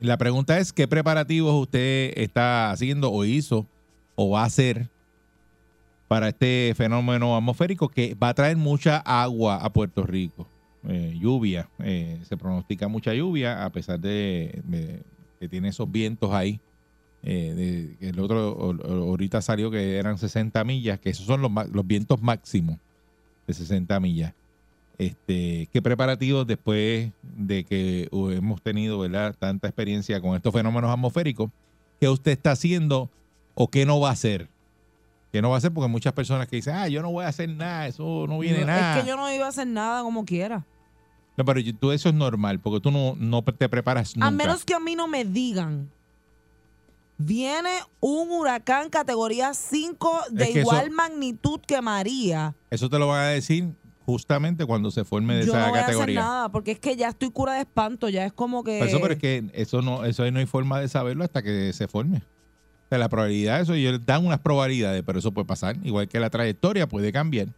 la pregunta es, ¿qué preparativos usted está haciendo o hizo o va a hacer para este fenómeno atmosférico que va a traer mucha agua a Puerto Rico? Eh, lluvia, eh, se pronostica mucha lluvia a pesar de, de que tiene esos vientos ahí. Eh, de- el otro o- o- ahorita salió que eran 60 millas, que esos son los, los vientos máximos de 60 millas. Este, ¿Qué preparativos después de que hemos tenido ¿verdad? tanta experiencia con estos fenómenos atmosféricos? ¿Qué usted está haciendo o qué no va a hacer? ¿Qué no va a hacer? Porque muchas personas que dicen, ah, yo no voy a hacer nada, eso no viene No, nada. Es que yo no iba a hacer nada como quiera. No, pero tú eso es normal, porque tú no, no te preparas nunca. A menos que a mí no me digan. Viene un huracán categoría 5 de Es que igual eso- magnitud que María. Eso te lo van a decir justamente cuando se forme de Yo esa no voy a hacer categoría. nada porque es que ya estoy cura de espanto. Ya es como que. Eso, pero es que eso no, eso no hay forma de saberlo hasta que se forme. O sea, la probabilidad, eso ellos dan unas probabilidades, pero eso puede pasar. Igual que la trayectoria puede cambiar.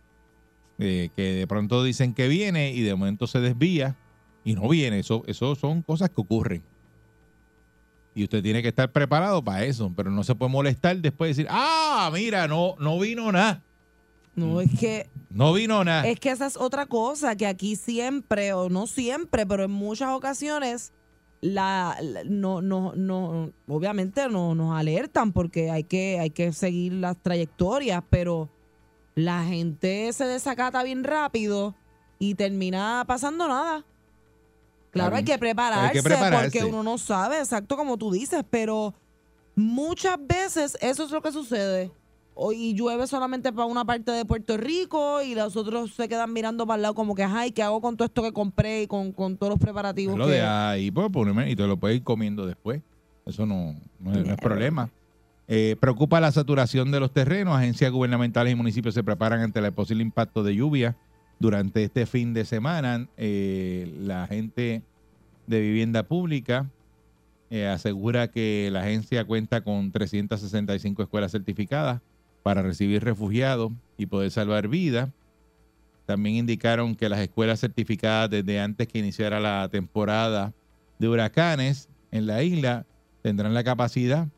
Eh, que de pronto dicen que viene y de momento se desvía y no viene. Eso, eso son cosas que ocurren. Y usted tiene que estar preparado para eso, pero no se puede molestar después de decir, ah, mira, no, no vino nada. No, es que. No vino nada. Es que esa es otra cosa, que aquí siempre, o no siempre, pero en muchas ocasiones, la, la- no, no, no, obviamente no, nos alertan porque hay que, hay que seguir las trayectorias, pero la gente se desacata bien rápido y termina pasando nada. Claro, hay que, prepararse Hay que prepararse. porque uno no sabe, exacto como tú dices, pero muchas veces eso es lo que sucede. Y llueve solamente para una parte de Puerto Rico y los otros se quedan mirando para el lado como que, ay, ¿qué hago con todo esto que compré y con, con todos los preparativos? lo que-" de ahí, pues, y te lo puedes ir comiendo después. Eso no, no es, no es problema. Eh, preocupa la saturación de los terrenos. Agencias gubernamentales y municipios se preparan ante el posible impacto de lluvia durante este fin de semana. Eh, la gente de vivienda pública eh, asegura que la agencia cuenta con 365 escuelas certificadas para recibir refugiados y poder salvar vidas. También indicaron que las escuelas certificadas desde antes que iniciara la temporada de huracanes en la isla tendrán la capacidad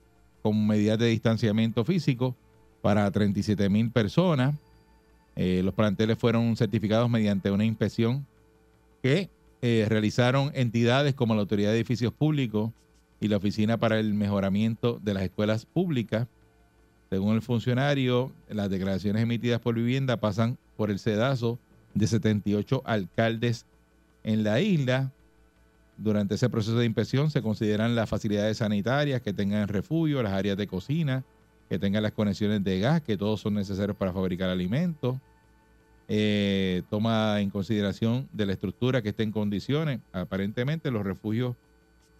con medidas de distanciamiento físico para 37 mil personas. Eh, los planteles fueron certificados mediante una inspección que eh, realizaron entidades como la Autoridad de Edificios Públicos y la Oficina para el Mejoramiento de las Escuelas Públicas. Según el funcionario, las declaraciones emitidas por vivienda pasan por el sedazo de 78 alcaldes en la isla. Durante ese proceso de inspección se consideran las facilidades sanitarias que tengan refugio, las áreas de cocina, que tengan las conexiones de gas, que todos son necesarios para fabricar alimentos. Eh, toma en consideración de la estructura que esté en condiciones. Aparentemente los refugios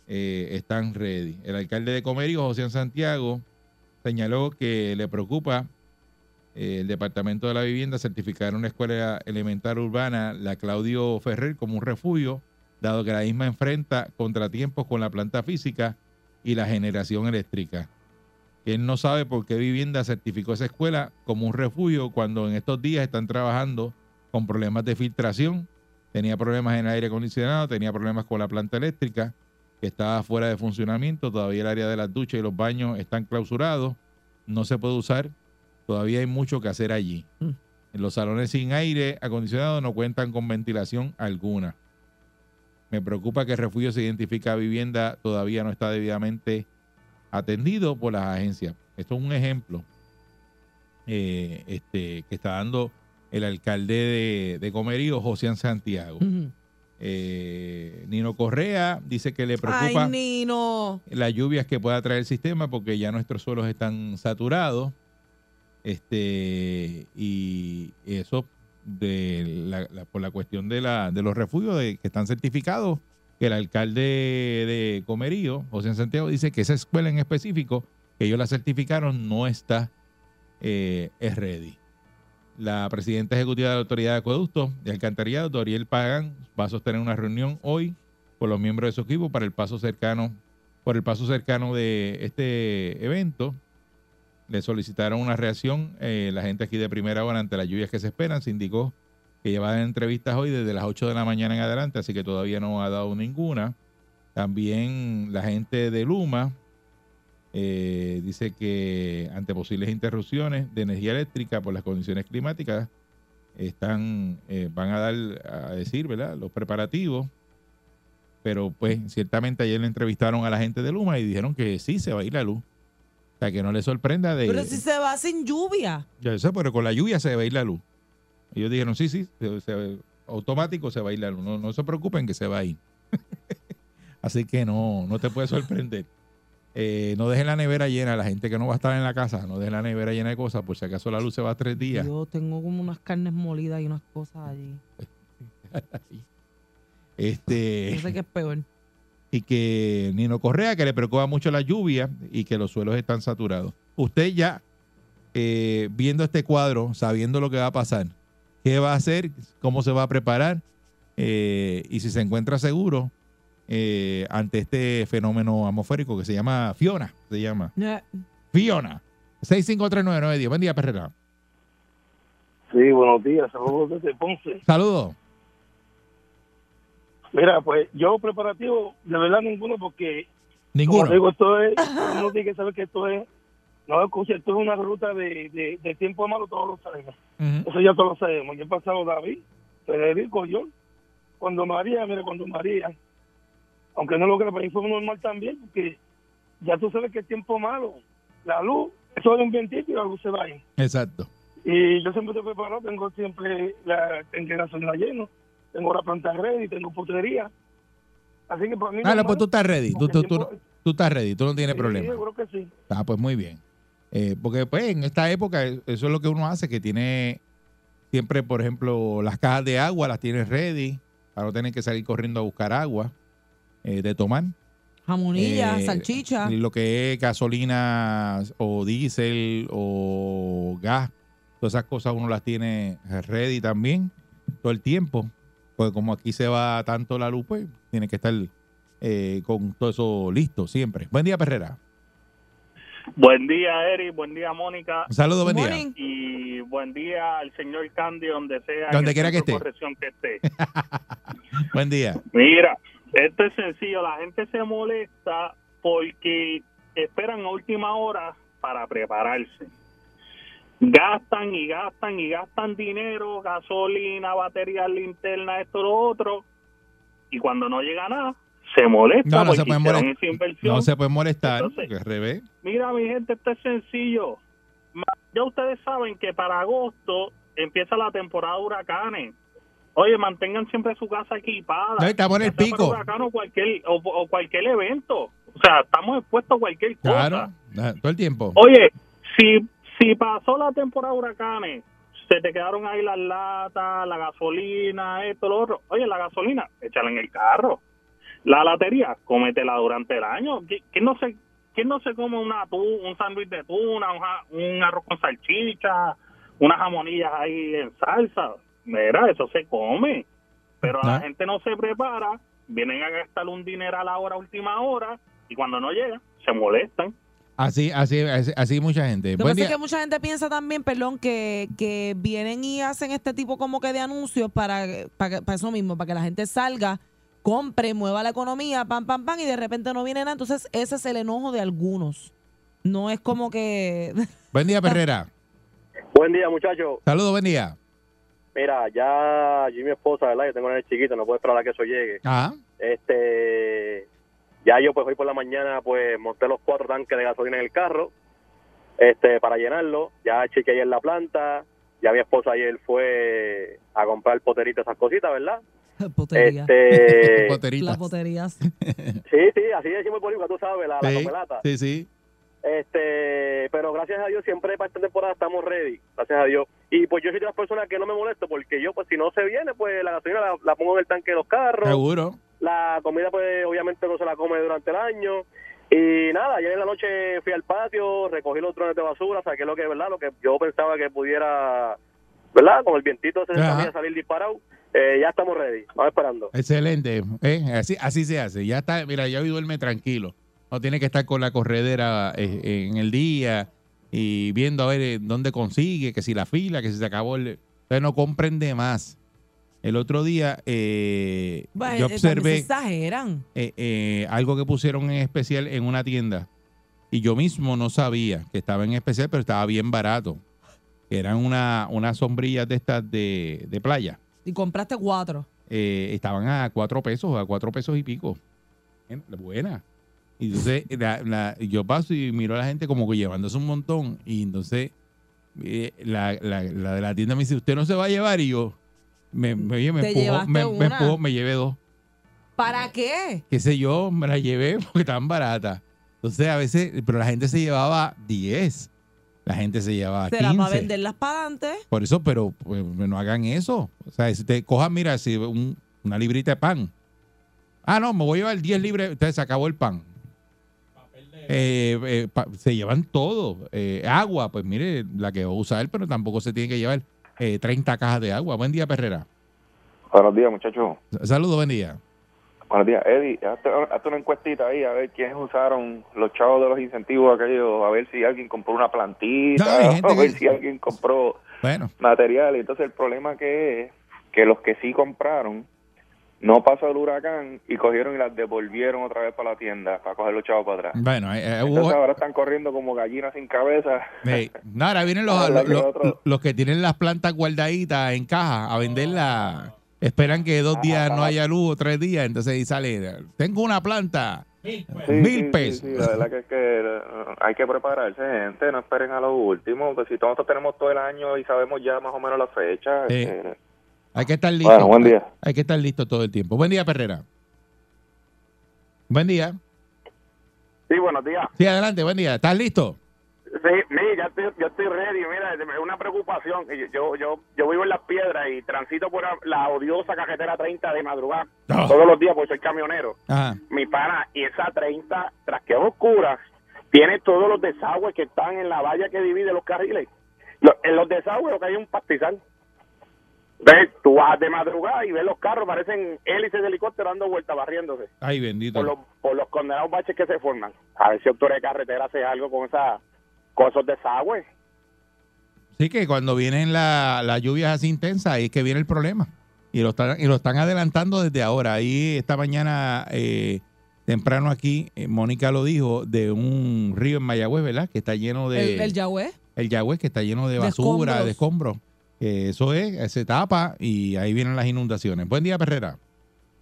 eh, están ready. El alcalde de Comerío, José Santiago, señaló que le preocupa eh, el Departamento de la Vivienda certificar una escuela elemental urbana, la Claudio Ferrer, como un refugio, dado que la misma enfrenta contratiempos con la planta física y la generación eléctrica. Él no sabe por qué Vivienda certificó esa escuela como un refugio cuando en estos días están trabajando con problemas de filtración, tenía problemas en el aire acondicionado, tenía problemas con la planta eléctrica, que estaba fuera de funcionamiento, todavía el área de las duchas y los baños están clausurados, no se puede usar, todavía hay mucho que hacer allí. Mm. Los salones sin aire acondicionado no cuentan con ventilación alguna. Me preocupa que el refugio se identifica vivienda todavía no está debidamente atendido por las agencias. Esto es un ejemplo eh, este, que está dando el alcalde de, de Comerío, José Santiago. Eh, Nino Correa dice que le preocupa Ay, las lluvias que pueda traer el sistema porque ya nuestros suelos están saturados. Este, y eso de la- la- por la cuestión de, la, de los refugios de, que están certificados, el alcalde de Comerío, José Santiago, dice que esa escuela en específico, que ellos la certificaron, no está eh, es ready. La presidenta ejecutiva de la Autoridad de Acueductos y Alcantarillado, Doriel Pagan, va a sostener una reunión hoy con los miembros de su equipo para el paso cercano, por el paso cercano de este evento. Le solicitaron una reacción eh, la gente aquí de primera hora ante las lluvias que se esperan. Se indicó que llevan entrevistas hoy desde las 8 de la mañana en adelante, así que todavía no ha dado ninguna. También la gente de Luma eh, dice que ante posibles interrupciones de energía eléctrica por las condiciones climáticas, están, eh, van a dar a decir, ¿verdad? Los preparativos. Pero pues ciertamente ayer le entrevistaron a la gente de Luma y dijeron que sí se va a ir la luz. O sea, que no le sorprenda de... Pero si se va sin lluvia. Ya sé, pero con la lluvia se va a ir la luz. Ellos dijeron, sí, sí, se- se- automático se va a ir la luz. No, no se preocupen que se va a ir. Así que no, no te puede sorprender. Eh, no dejen la nevera llena, la gente que no va a estar en la casa, no dejen la nevera llena de cosas, por si acaso la luz se va tres días. Yo tengo como unas carnes molidas y unas cosas allí. Este, No sé qué es peor. y que Nino Correa, que le preocupa mucho la lluvia y que los suelos están saturados. Usted ya, eh, viendo este cuadro, sabiendo lo que va a pasar, qué va a hacer, cómo se va a preparar eh, y si se encuentra seguro eh, ante este fenómeno atmosférico que se llama Fiona, se llama Fiona. 6539910. Buen día, Perrera. Sí, buenos días, saludos desde Ponce. Saludos. Mira, pues yo preparativo, de verdad ninguno, porque Ninguno. digo, esto es, uno tiene que saber que esto es, no escucha, esto es una ruta de, de, de tiempo malo, todos lo sabemos. Eso ya todos lo sabemos. Ya he pasado David, Federico, yo. Cuando María, mira, cuando María, aunque no lo crea, para mí fue normal también, porque ya tú sabes que es tiempo malo. La luz, eso es un vientito y la luz se va ahí. Exacto. Y yo siempre estoy preparado, tengo siempre la, tengo gasolina lleno, tengo la planta ready, tengo putería. Así que para mí... Ah, normal, pues tú estás ready. Tú, tú, tú, tú estás ready. Tú no tienes Sí, problema. Yo creo que sí. Ah, pues muy bien. Eh, porque pues en esta época eh, eso es lo que uno hace, que tiene siempre, por ejemplo, las cajas de agua las tienes ready para no tener que salir corriendo a buscar agua eh, de tomar. jamonilla, Eh, salchicha. Lo que es gasolina o diésel o gas, todas esas cosas uno las tiene ready también todo el tiempo. Porque como aquí se va tanto la luz, pues tiene que estar eh, con todo eso listo siempre. Buen día, Perrera. Buen día, Eric. Buen día, Mónica. Un saludo, buen día. Morning. Y buen día al señor Candy, donde sea. Donde el quiera que esté. corrección que esté. Buen día. Mira, esto es sencillo. La gente se molesta porque esperan a última hora para prepararse. Gastan y gastan y gastan dinero, gasolina, batería, linterna, esto, lo otro. Y cuando no llega nada, se molesta No, no se pueden molestar. inversión. No se puede molestar, Entonces- es revés. Mira, mi gente, esto es sencillo. Ya ustedes saben que para agosto empieza la temporada de huracanes. Oye, mantengan siempre su casa equipada. No, estamos en el pico. huracán o cualquier, o, o cualquier evento. O sea, estamos expuestos a cualquier cosa. Claro, ah, todo el tiempo. Oye, si, si pasó la temporada de huracanes, se te quedaron ahí las latas, la gasolina, esto, lo otro. Oye, la gasolina, échala en el carro. La latería, cómetela durante el año. ¿Qui- ¿Quién no se, quién no se come una tu- un sándwich de tuna, un, ja- un arroz con salchicha, unas jamonillas ahí en salsa? Mira, eso se come. Pero la Ah. gente no se prepara, vienen a gastar un dinero a la hora, última hora, y cuando no llega, se molestan. Así, así, así, así mucha gente. Lo que pasa es que mucha gente piensa también, perdón, que, que vienen y hacen este tipo como que de anuncios para, para, para eso mismo, para que la gente salga, compre, mueva la economía, pam, pam, pam, y de repente no viene nada. Entonces, ese es el enojo de algunos. No es como que... Buen día, Perrera. Buen día, muchachos. Saludos, buen día. Mira, ya yo y mi esposa, ¿verdad? Yo tengo un nene chiquito, no puedo esperar a que eso llegue. Ajá. Este, ya yo pues hoy por la mañana pues monté los cuatro tanques de gasolina en el carro, este, para llenarlo. Ya chequeé ayer la planta, ya mi esposa ayer fue a comprar poteritas, esas cositas, ¿verdad? Potería. Este. Las poterías. sí, sí, así decimos por tú sabes, la, la Sí, comelata. sí, sí. Este, pero gracias a Dios siempre para esta temporada estamos ready, gracias a Dios. Y pues yo soy de las personas que no me molesto porque yo pues si no se viene pues la gasolina la, la pongo en el tanque de los carros. Seguro. La comida pues obviamente no se la come durante el año. Y nada, ayer en la noche fui al patio, recogí los drones de basura, saqué lo que, ¿verdad? Lo que yo pensaba que pudiera, ¿verdad? Con el vientito Ajá. sabía salir disparado. Eh, ya estamos ready, vamos esperando. Excelente. Eh, Así, así se hace. Ya está, mira, ya hoy duerme tranquilo. No tiene que estar con la corredera eh, en el día y viendo a ver eh, dónde consigue, que si la fila, que si se acabó el... Ustedes no comprende más. El otro día eh, Bueno, yo eh, se observé exageran. eh, eh, algo que pusieron en especial en una tienda y yo mismo no sabía que estaba en especial, pero estaba bien barato. Eran una, unas sombrillas de estas de, de playa. Y compraste cuatro. Eh, estaban a cuatro pesos, a cuatro pesos y pico. Bien, Buena. Y entonces la- la- yo paso y miro a la gente como que llevándose un montón. Y entonces eh, la, la- de la tienda me dice, ¿usted no se va a llevar? Y yo, me, me, me empujó, me, me empujó, me llevé dos ¿Para qué? qué sé yo, me la llevé porque estaban baratas. Entonces, a veces, pero la gente se llevaba 10. La gente se llevaba Será 15. para venderlas para adelante. Por eso, pero pues, no hagan eso. O sea, si te cojan, mira, si un- una librita de pan. Ah, no, me voy a llevar 10 libras. Entonces se acabó el pan. Eh, eh, pa- se llevan todo. Eh, agua, pues mire, la que va a usar, pero tampoco se tiene que llevar eh, 30 cajas de agua. Buen día, Perrera. Buenos días, muchachos. Saludos, buen día. Buenos días, Eddie. Hazte, hazte una encuestita ahí a ver quiénes usaron los chavos de los incentivos aquellos, a ver si alguien compró una plantita, a ver que- si alguien compró Bueno, material. Entonces, el problema que es que los que sí compraron no pasó el huracán y cogieron y las devolvieron otra vez para la tienda para coger los chavos para atrás. bueno, eh, eh, hubo- Entonces, ahora están corriendo como gallinas sin cabeza. Hey, no, ahora vienen los, los, los- los que tienen las plantas guardaditas en caja a venderla. Esperan que dos días no haya luz o tres días. Entonces ahí sale, tengo una planta, Sí, mil sí, pesos. sí, la verdad que es que eh, hay que prepararse, gente, no esperen a lo último, pues si nosotros tenemos todo el año y sabemos ya más o menos la fecha. Sí. eh, Hay que estar listo. Bueno, buen día. Hay que estar listo todo el tiempo. Buen día, Perrera. Buen día. Sí, buenos días. Sí, adelante, buen día. ¿Estás listo? Sí, mira, ya estoy, yo estoy ready. Mira, es una preocupación. Yo, yo, yo, yo vivo en Las Piedras y transito por la, odiosa carretera 30 de madrugada Ah. todos los días porque soy camionero. Ajá. Mi pana, y esa 30, tras que es oscura, tiene todos los desagües que están en la valla que divide los carriles. En los desagües lo que hay es un pastizal. ¿Ves? Tú vas de madrugada y ves los carros, parecen hélices de helicóptero dando vueltas, barriéndose Ay, bendito. por los, por los condenados baches que se forman. A ver si doctor de carretera hace algo con, esa, con esos desagües. Sí, que cuando vienen la- las lluvias así intensas, ahí es que viene el problema. Y lo están, y lo están adelantando desde ahora. Ahí esta mañana, eh, temprano aquí, eh, Mónica lo dijo, de un río en Mayagüez, ¿verdad? Que está lleno de... El, el Yahweh. el Yagüez que está lleno de De basura, escombros. de escombros. Que eso es, se tapa y ahí vienen las inundaciones. Buen día, Perrera.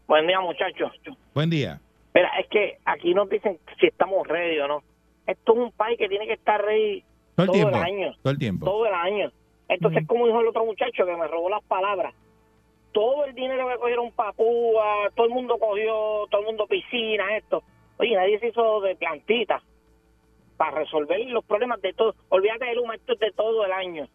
Buen día, muchachos. Buen día. Mira, es que aquí nos dicen si estamos ready o no. Esto es un país que tiene que estar ready Todo el todo tiempo. el año. Todo el tiempo. Todo el año. Entonces, como dijo el otro muchacho que me robó las palabras, todo el dinero que cogieron Cuba, todo el mundo cogió, todo el mundo piscina, esto. Oye, nadie se hizo de plantita. para resolver los problemas de todo. Olvídate de Luma, esto es de todo el año.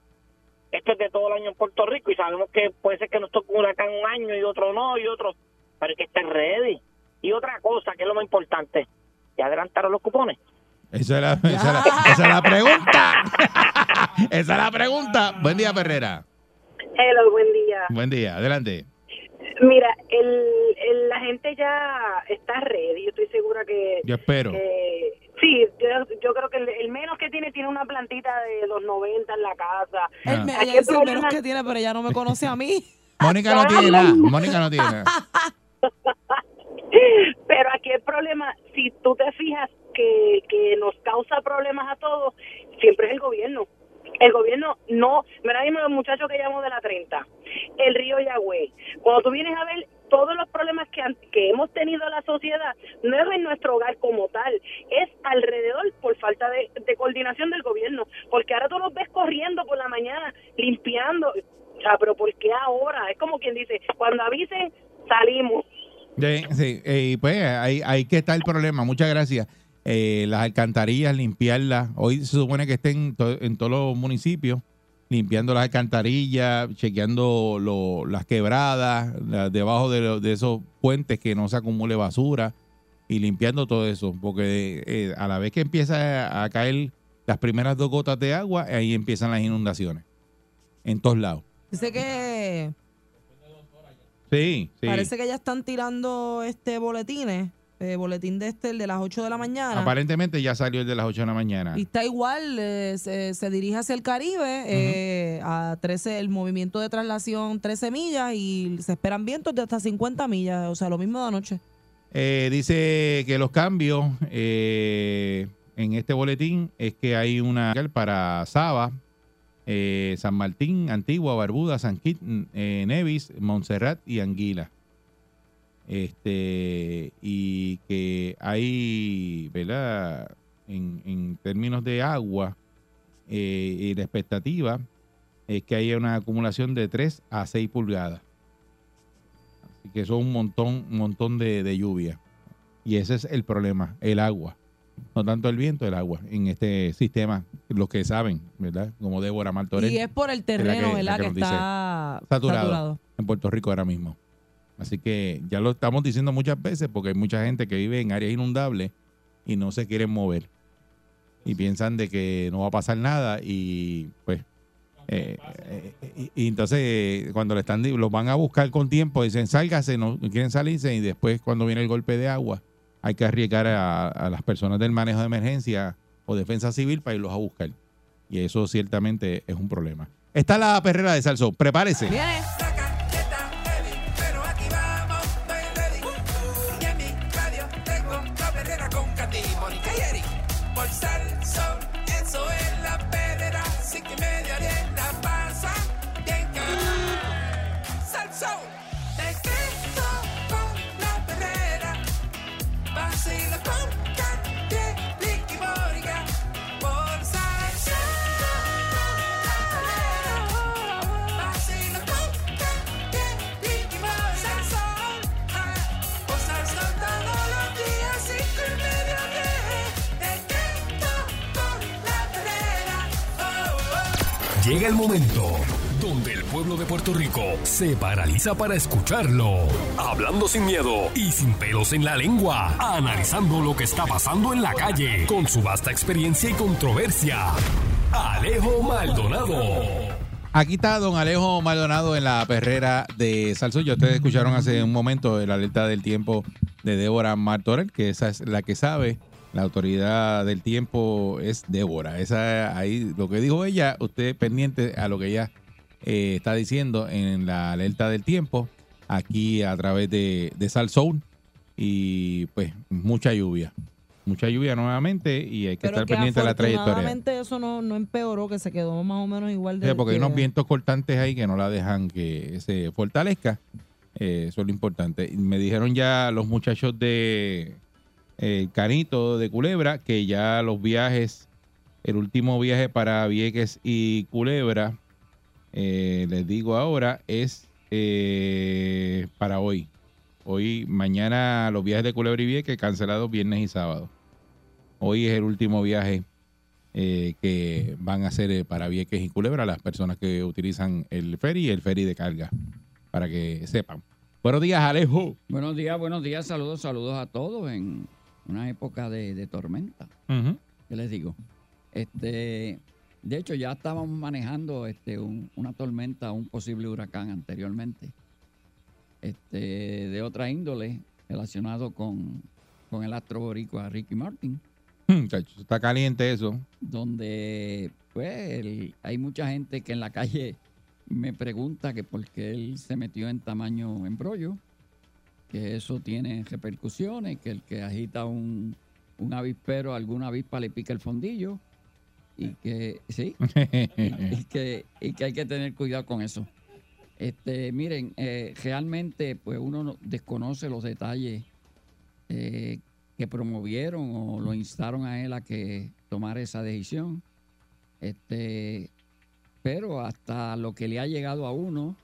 Esto es de todo el año en Puerto Rico y sabemos que puede ser que nos toque un huracán un año y otro no y otro, pero hay que estar ready. Y otra cosa, que es lo más importante, ya adelantaron los cupones. Esa es la, esa es la- esa es la pregunta. esa es la pregunta. Buen día, Perrera. Hello, buen día. Buen día, adelante. Mira, el, el- la gente ya está ready. Yo estoy segura que. Yo espero. que- sí, yo, yo creo que el, el menos que tiene tiene una plantita de los 90 en la casa. El, el menos que tiene, pero ella no me conoce a mí. Mónica no tiene nada. Mónica no tiene nada. Pero aquí el problema, si tú te fijas que, que nos causa problemas a todos, siempre es el gobierno. El gobierno no, mira mismo los muchachos que llamó de la 30, el río Yagüey. Cuando tú vienes a ver todos los problemas que, que hemos tenido la sociedad, no es en nuestro hogar como tal, es alrededor por falta de, de coordinación del gobierno. Porque ahora tú los ves corriendo por la mañana, limpiando. O sea, pero ¿por qué ahora? Es como quien dice, cuando avisen, salimos. Sí, sí, eh, pues ahí, ahí que está el problema. Muchas gracias. Eh, las alcantarillas, limpiarlas. Hoy se supone que estén en todos los municipios limpiando las alcantarillas, chequeando las quebradas, debajo de, esos puentes que no se acumule basura y limpiando todo eso. Porque eh, a la vez que empieza a, a caer las primeras dos gotas de agua, ahí empiezan las inundaciones. En todos lados. Dice que Sí, sí. parece que ya están tirando este boletines, eh, boletín de este, el de las 8 de la mañana. Aparentemente ya salió el de las 8 de la mañana. Y está igual, eh, se, se dirige hacia el Caribe, eh, a 13, el movimiento de traslación 13 millas y se esperan vientos de hasta 50 millas, o sea, lo mismo de anoche. Dice que los cambios en este boletín es que hay una para Saba, eh, San Martín, Antigua, Barbuda, San Kit, eh, Nevis, Montserrat y Anguila. Este, y que hay, ¿verdad? En, en términos de agua eh, y la expectativa es que haya una acumulación de 3 a 6 pulgadas. Así que es un montón, un montón de, de lluvia. Y ese es el problema, el agua. No tanto el viento, el agua. En este sistema, los que saben, ¿verdad? Como Débora Martorell. Y es por el terreno, que- ¿verdad? Que, está saturado, saturado. en Puerto Rico ahora mismo. Así que ya lo estamos diciendo muchas veces porque hay mucha gente que vive en áreas inundables y no se quieren mover. Y piensan de que no va a pasar nada y pues... eh, eh, y, y entonces eh, cuando le están los van a buscar con tiempo dicen sálgase no quieren salirse y después cuando viene el golpe de agua hay que arriesgar a, las personas del manejo de emergencia o defensa civil para irlos a buscar. Y eso ciertamente es un problema. Está la perrera de Salso prepárese El momento donde el pueblo de Puerto Rico se paraliza para escucharlo. Hablando sin miedo y sin pelos en la lengua. Analizando lo que está pasando en la calle con su vasta experiencia y controversia. Alejo Maldonado. Aquí está don Alejo Maldonado en la perrera de Salso. Ya ustedes escucharon hace un momento la alerta del tiempo de Débora Martorell, que esa es la que sabe. La autoridad del tiempo es Débora. Esa ahí lo que dijo ella, usted pendiente a lo que ella eh, está diciendo en la alerta del tiempo, aquí a través de, de. Y pues mucha lluvia. Mucha lluvia nuevamente y hay que Pero estar que pendiente de la trayectoria. eso no, no empeoró, que se quedó más o menos igual de... Sí, porque hay unos vientos cortantes ahí que no la dejan que se fortalezca. Eh, eso es lo importante. Me dijeron ya los muchachos de eh, Canito, de Culebra, que ya los viajes, el último viaje para Vieques y Culebra, eh, les digo ahora, es eh, para hoy. Hoy, mañana los viajes de Culebra y Vieques cancelados viernes y sábado. Hoy es el último viaje que van a eh, para Vieques y Culebra las personas que utilizan el ferry y el ferry de carga, para que sepan. Buenos días, Alejo. Buenos días, buenos días, saludos, saludos a todos en una época de, de tormenta. Ujú. ¿Qué les digo? Este, de hecho, ya estábamos manejando este, un- una tormenta, un posible huracán anteriormente, este, de otra índole, relacionado con, con el astro boricua Ricky Martin, Mm, Está caliente eso. donde pues el- hay mucha gente que en la calle me pregunta que por qué él se metió en tamaño embrollo, que eso tiene repercusiones, que el que agita un, un avispero, alguna avispa le pica el fondillo y que sí, y, que, y que hay que tener cuidado con eso. Este, miren, eh, realmente pues uno no- desconoce los detalles eh, que promovieron o lo instaron a él a que tomara esa decisión. Este, pero hasta lo que le ha llegado a uno,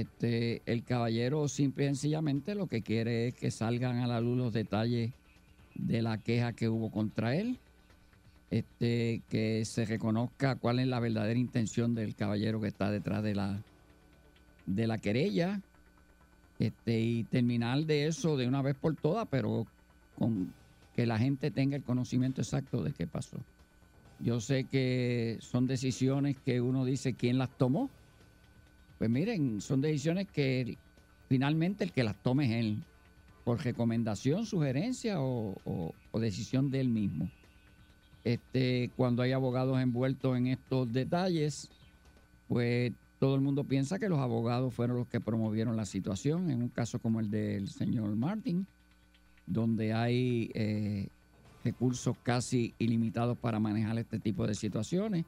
este, el caballero simple y sencillamente lo que quiere es que salgan a la luz los detalles de la queja que hubo contra él, este, que se reconozca cuál es la verdadera intención del caballero que está detrás de la, querella, este, y terminar de eso de una vez por todas, pero con que la gente tenga el conocimiento exacto de qué pasó. Yo sé que son decisiones que uno dice quién las tomó. Pues miren, son decisiones que finalmente el que las tome es él, por recomendación, sugerencia o decisión de él mismo. Este, cuando hay abogados envueltos en estos detalles, pues todo el mundo piensa que los abogados fueron los que promovieron la situación. En un caso como el del señor Martin, donde hay eh, recursos casi ilimitados para manejar este tipo de situaciones,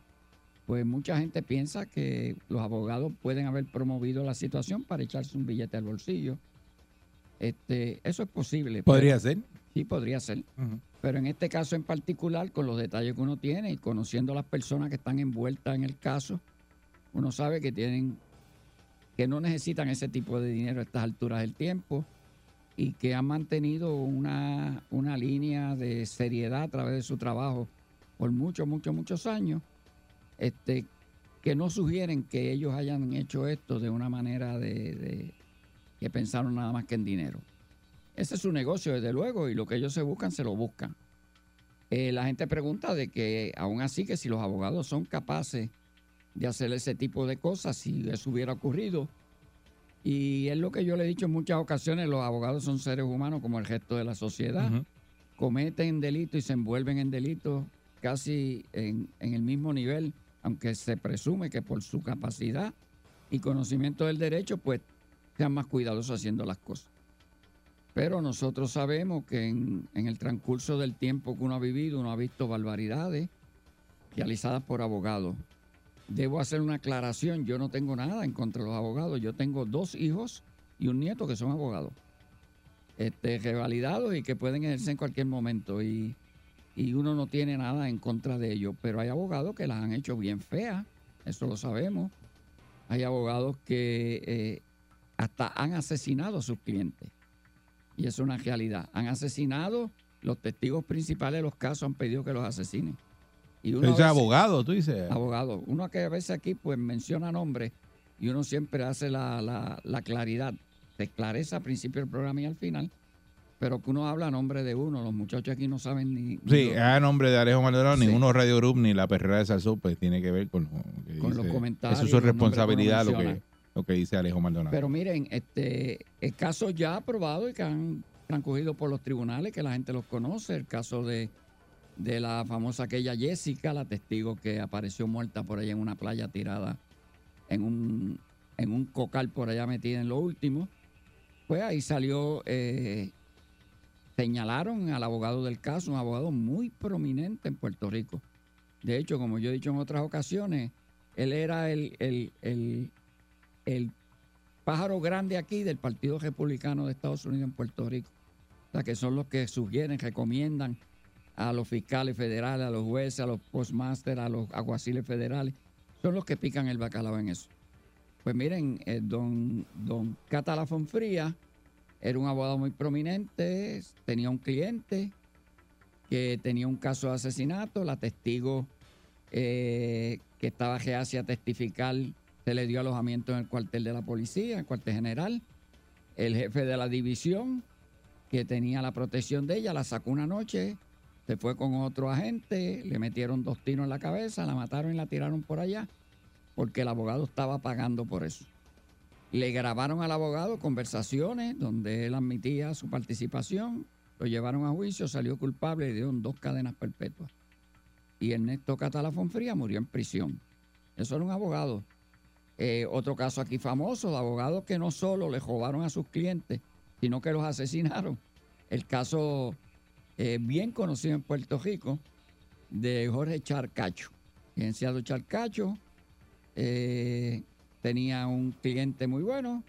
pues mucha gente piensa que los abogados pueden haber promovido la situación para echarse un billete al bolsillo. Este, eso es posible. Podría pero- ser. Sí, podría ser. Pero en este caso en particular, con los detalles que uno tiene y conociendo las personas que están envueltas en el caso, uno sabe que tienen que no necesitan ese tipo de dinero a estas alturas del tiempo y que han mantenido una, una línea de seriedad a través de su trabajo por muchos, muchos, muchos años, este, que no sugieren que ellos hayan hecho esto de una manera de, de- que pensaron nada más que en dinero. Ese es su negocio, desde luego, y lo que ellos se buscan, se lo buscan. Eh, la gente pregunta de que, aún así, que si los abogados son capaces de hacer ese tipo de cosas, si eso hubiera ocurrido. Y es lo que yo le he dicho en muchas ocasiones, los abogados son seres humanos como el resto de la sociedad. Cometen delitos y se envuelven en delitos casi en, en el mismo nivel, aunque se presume que por su capacidad y conocimiento del derecho, pues sean más cuidadosos haciendo las cosas. Pero nosotros sabemos que en, el transcurso del tiempo que uno ha vivido, uno ha visto barbaridades realizadas por abogados. Debo hacer una aclaración, yo no tengo nada en contra de los abogados, yo tengo dos hijos y un nieto que son abogados, este, revalidados y que pueden ejercer en cualquier momento y, y uno no tiene nada en contra de ellos, pero hay abogados que las han hecho bien feas, eso lo sabemos. Hay abogados que eh, hasta han asesinado a sus clientes. Y es una realidad. Han asesinado, los testigos principales de los casos han pedido que los asesinen. Y uno veces- abogado, tú dices. Abogado. Uno que a veces aquí pues menciona nombres y uno siempre hace la, la- la claridad. Se esclarece al principio del programa y al final, pero que uno habla a nombre de uno. Los muchachos aquí no saben ni... Sí, a nombre de Alejo Maldonado, Sí. ninguno Radio Group ni la perrera de Salsó pues tiene que ver con, lo que Con los comentarios, Eso es su responsabilidad lo que, lo que dice Alejo Maldonado. Pero miren, este, el caso ya aprobado y que han transcurrido por los tribunales, que la gente los conoce, el caso de, de la famosa aquella Jessica, la testigo que apareció muerta por allá en una playa tirada en un, en un cocal por allá metida en lo último. Pues ahí salió, eh, señalaron al abogado del caso, un abogado muy prominente en Puerto Rico. De hecho, como yo he dicho en otras ocasiones, él era el, el, el, el pájaro grande aquí del Partido Republicano de Estados Unidos en Puerto Rico. O sea, que son los que sugieren, recomiendan a los fiscales federales, a los jueces, a los postmasters, a los aguaciles federales. Son los que pican el bacalao en eso. Pues miren, eh, don, don Catala Fonfría era un abogado muy prominente, tenía un cliente que tenía un caso de asesinato, la testigo eh, que estaba reacia a testificar se le dio alojamiento en el cuartel de la policía, el cuartel general. El jefe de la división, que tenía la protección de ella, la sacó una noche, se fue con otro agente, le metieron dos tiros en la cabeza, la mataron y la tiraron por allá, porque el abogado estaba pagando por eso. Le grabaron al abogado conversaciones donde él admitía su participación, lo llevaron a juicio, salió culpable y dieron dos cadenas perpetuas. Y Ernesto Catalafón Fría murió en prisión. Eso era un abogado. Eh, otro caso aquí famoso de abogados que no solo le robaron a sus clientes, sino que los asesinaron. El caso eh, bien conocido en Puerto Rico de Jorge Charcacho. Licenciado Charcacho eh, tenía un cliente muy bueno,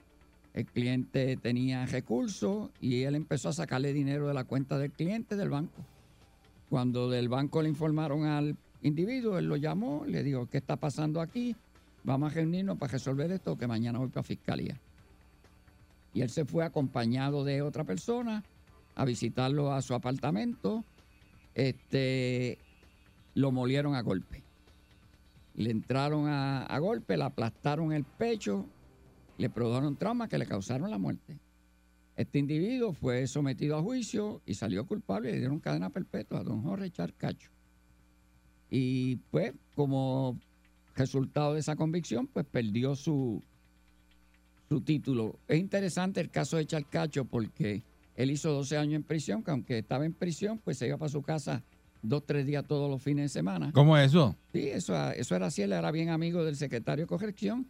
el cliente tenía recursos y él empezó a sacarle dinero de la cuenta del cliente del banco. Cuando del banco le informaron al individuo, él lo llamó, le dijo, ¿qué está pasando aquí? Vamos a reunirnos para resolver esto, que mañana voy para fiscalía. Y él se fue acompañado de otra persona a visitarlo a su apartamento. Este, lo molieron a golpe. Le entraron a, a golpe, le aplastaron el pecho, le produjeron traumas que le causaron la muerte. Este individuo fue sometido a juicio y salió culpable y le dieron cadena perpetua a don Jorge Charcacho. Y pues, como resultado de esa convicción, pues perdió su, su título. Es interesante el caso de Charcacho porque él hizo 12 años en prisión, que aunque estaba en prisión, pues se iba para su casa dos, tres días todos los fines de semana. ¿Cómo es eso? Sí, eso, eso era así. Él era bien amigo del secretario de corrección.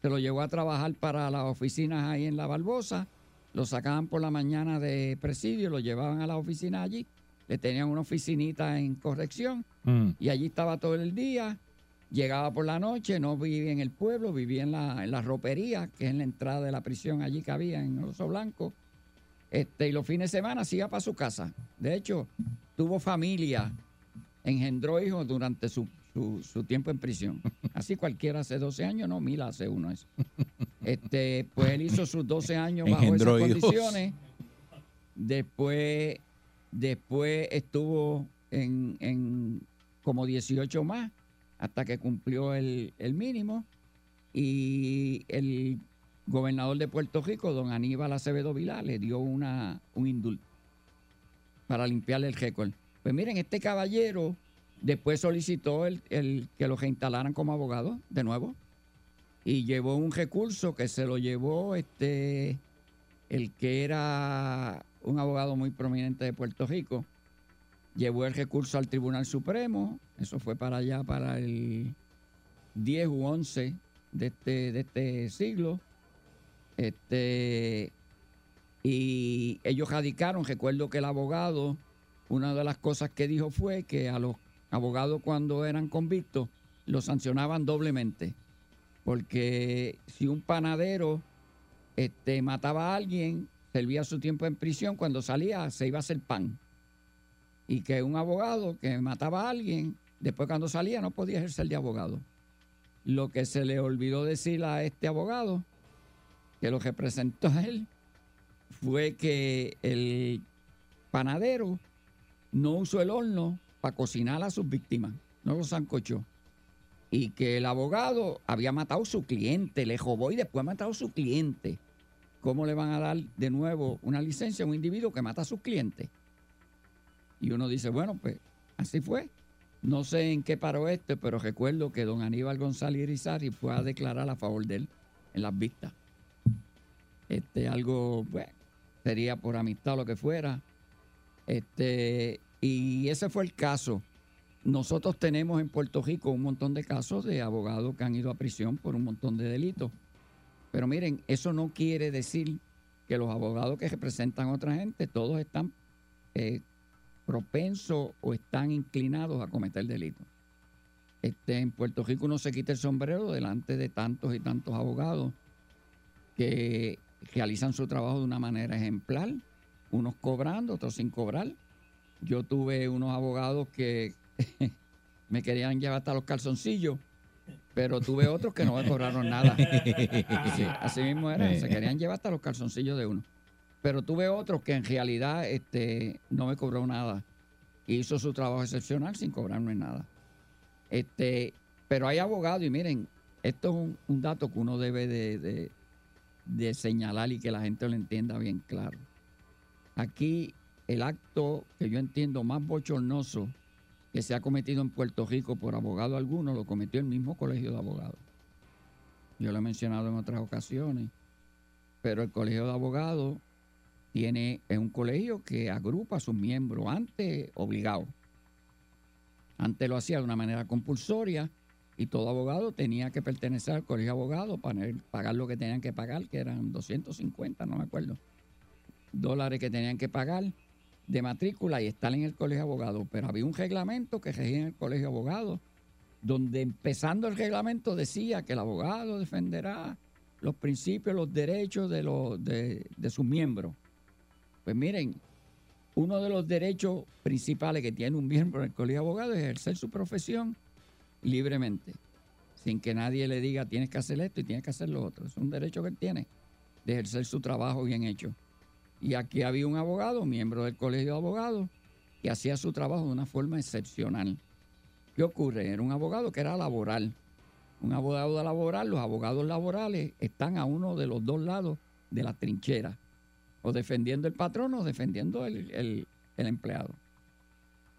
Se lo llevó a trabajar para las oficinas ahí en La Barbosa. Lo sacaban por la mañana de presidio, lo llevaban a la oficina allí. Le tenían una oficinita en corrección Mm. y allí estaba todo el día. Llegaba por la noche, no vivía en el pueblo, vivía en la, en la ropería, que es en la entrada de la prisión allí que había en Oso Blanco. Este, y los fines de semana se iba para su casa. De hecho, tuvo familia, engendró hijos durante su, su- su tiempo en prisión. Así cualquiera hace 12 años, no, Mila hace uno eso. Este, pues él hizo sus 12 años bajo Engendró esas hijos. condiciones. Después, después estuvo en, en como 18 más hasta que cumplió el, el mínimo. Y el gobernador de Puerto Rico, don Aníbal Acevedo Vilá, le dio una, un indulto para limpiarle el récord. Pues miren, este caballero después solicitó el, el que lo reinstalaran como abogado de nuevo y llevó un recurso que se lo llevó este el que era un abogado muy prominente de Puerto Rico llevó el recurso al Tribunal Supremo eso fue para allá para el 10 u 11 de este de este siglo este y ellos radicaron recuerdo que el abogado una de las cosas que dijo fue que a los abogados cuando eran convictos los sancionaban doblemente porque si un panadero este, mataba a alguien, servía su tiempo en prisión, cuando salía se iba a hacer pan. Y que un abogado que mataba a alguien, después cuando salía no podía ejercer de abogado. Lo que se le olvidó decir a este abogado, que lo representó a él, fue que el panadero no usó el horno para cocinar a sus víctimas, no los zancochó y que el abogado había matado a su cliente, le robó y después ha matado a su cliente. ¿Cómo le van a dar de nuevo una licencia a un individuo que mata a sus clientes? Y uno dice, bueno, pues así fue. No sé en qué paró esto, pero recuerdo que don Aníbal González Irizarry fue a declarar a favor de él en las vistas. Este, algo, bueno, sería por amistad lo que fuera. Este, y ese fue el caso. Nosotros tenemos en Puerto Rico un montón de casos de abogados que han ido a prisión por un montón de delitos. Pero miren, eso no quiere decir que los abogados que representan a otra gente, todos están eh, propensos o están inclinados a cometer delitos. Este, en Puerto Rico uno se quita el sombrero delante de tantos y tantos abogados que realizan su trabajo de una manera ejemplar, unos cobrando, otros sin cobrar. Yo tuve unos abogados que me querían llevar hasta los calzoncillos, pero tuve otros que no me cobraron nada. Sí, así mismo era, se querían llevar hasta los calzoncillos de uno. Pero tuve otros que en realidad este, no me cobró nada. y hizo su trabajo excepcional sin cobrarme nada. Este, pero hay abogados y miren, esto es un, un dato que uno debe de, de- de señalar y que la gente lo entienda bien claro. Aquí el acto que yo entiendo más bochornoso que se ha cometido en Puerto Rico por abogado alguno lo cometió el mismo colegio de abogados. Yo lo he mencionado en otras ocasiones, pero el colegio de abogados tiene, es un colegio que agrupa a sus miembros, antes obligado. Antes lo hacía de una manera compulsoria y todo abogado tenía que pertenecer al colegio de abogados para pagar lo que tenían que pagar, que eran 250, no me acuerdo, dólares que tenían que pagar de matrícula y estar en el colegio de abogados. Pero había un reglamento que regía en el colegio de abogados, donde empezando el reglamento decía que el abogado defenderá los principios, los derechos de, los, de, de sus miembros. Pues miren, uno de los derechos principales que tiene un miembro en el colegio de abogados es ejercer su profesión libremente, sin que nadie le diga tienes que hacer esto y tienes que hacer lo otro. Es un derecho que él tiene de ejercer su trabajo bien hecho. Y aquí había un abogado, miembro del colegio de abogados, que hacía su trabajo de una forma excepcional. ¿Qué ocurre? Era un abogado que era laboral. Un abogado laboral, los abogados laborales están a uno de los dos lados de la trinchera, o defendiendo el patrón o defendiendo el, el- el empleado.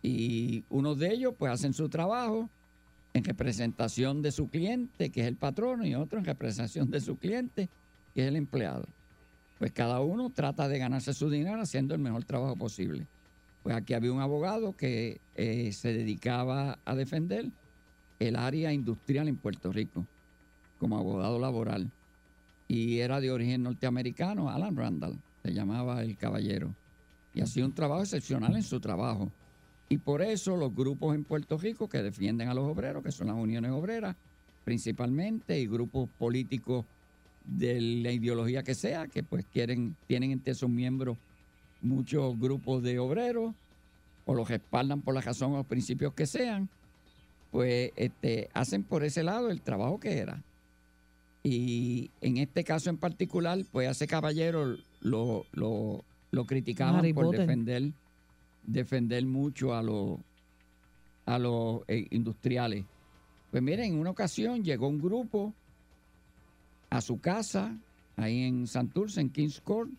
Y unos de ellos pues hacen su trabajo en representación de su cliente, que es el patrono, y otro en representación de su cliente, que es el empleado. Pues cada uno trata de ganarse su dinero haciendo el mejor trabajo posible. Pues aquí había un abogado que eh, se dedicaba a defender el área industrial en Puerto Rico como abogado laboral. Y era de origen norteamericano, Alan Randall, se llamaba el caballero. Y hacía un trabajo excepcional en su trabajo. Y por eso los grupos en Puerto Rico que defienden a los obreros, que son las uniones obreras principalmente, y grupos políticos de la ideología que sea, que pues quieren, tienen entre sus miembros muchos grupos de obreros, o los respaldan por la razón o los principios que sean, pues este, hacen por ese lado el trabajo que era. Y en este caso en particular, pues a ese caballero lo, lo, lo criticaban por defender, defender mucho a los, a los eh, industriales. Pues miren, en una ocasión llegó un grupo a su casa, ahí en Santurce, en Kings Court,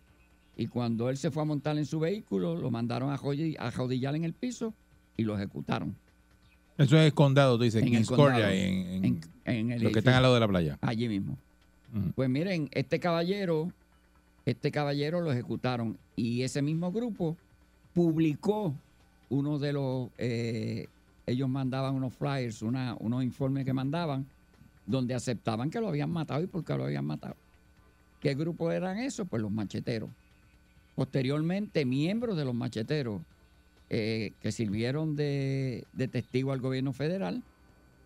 y cuando él se fue a montar en su vehículo, lo mandaron a jodi- a jodillar en el piso y lo ejecutaron. Eso es condado, tú dices, En el Kings Court, condado. ahí en, en- En- en el los que están al lado de la playa. Allí mismo. Pues miren, este caballero, este caballero lo ejecutaron y ese mismo grupo publicó uno de los, eh, ellos mandaban unos flyers, unos informes que mandaban, donde aceptaban que lo habían matado y por qué lo habían matado. ¿Qué grupo eran esos? Pues los macheteros. Posteriormente, miembros de los macheteros eh, que sirvieron de, de testigo al gobierno federal,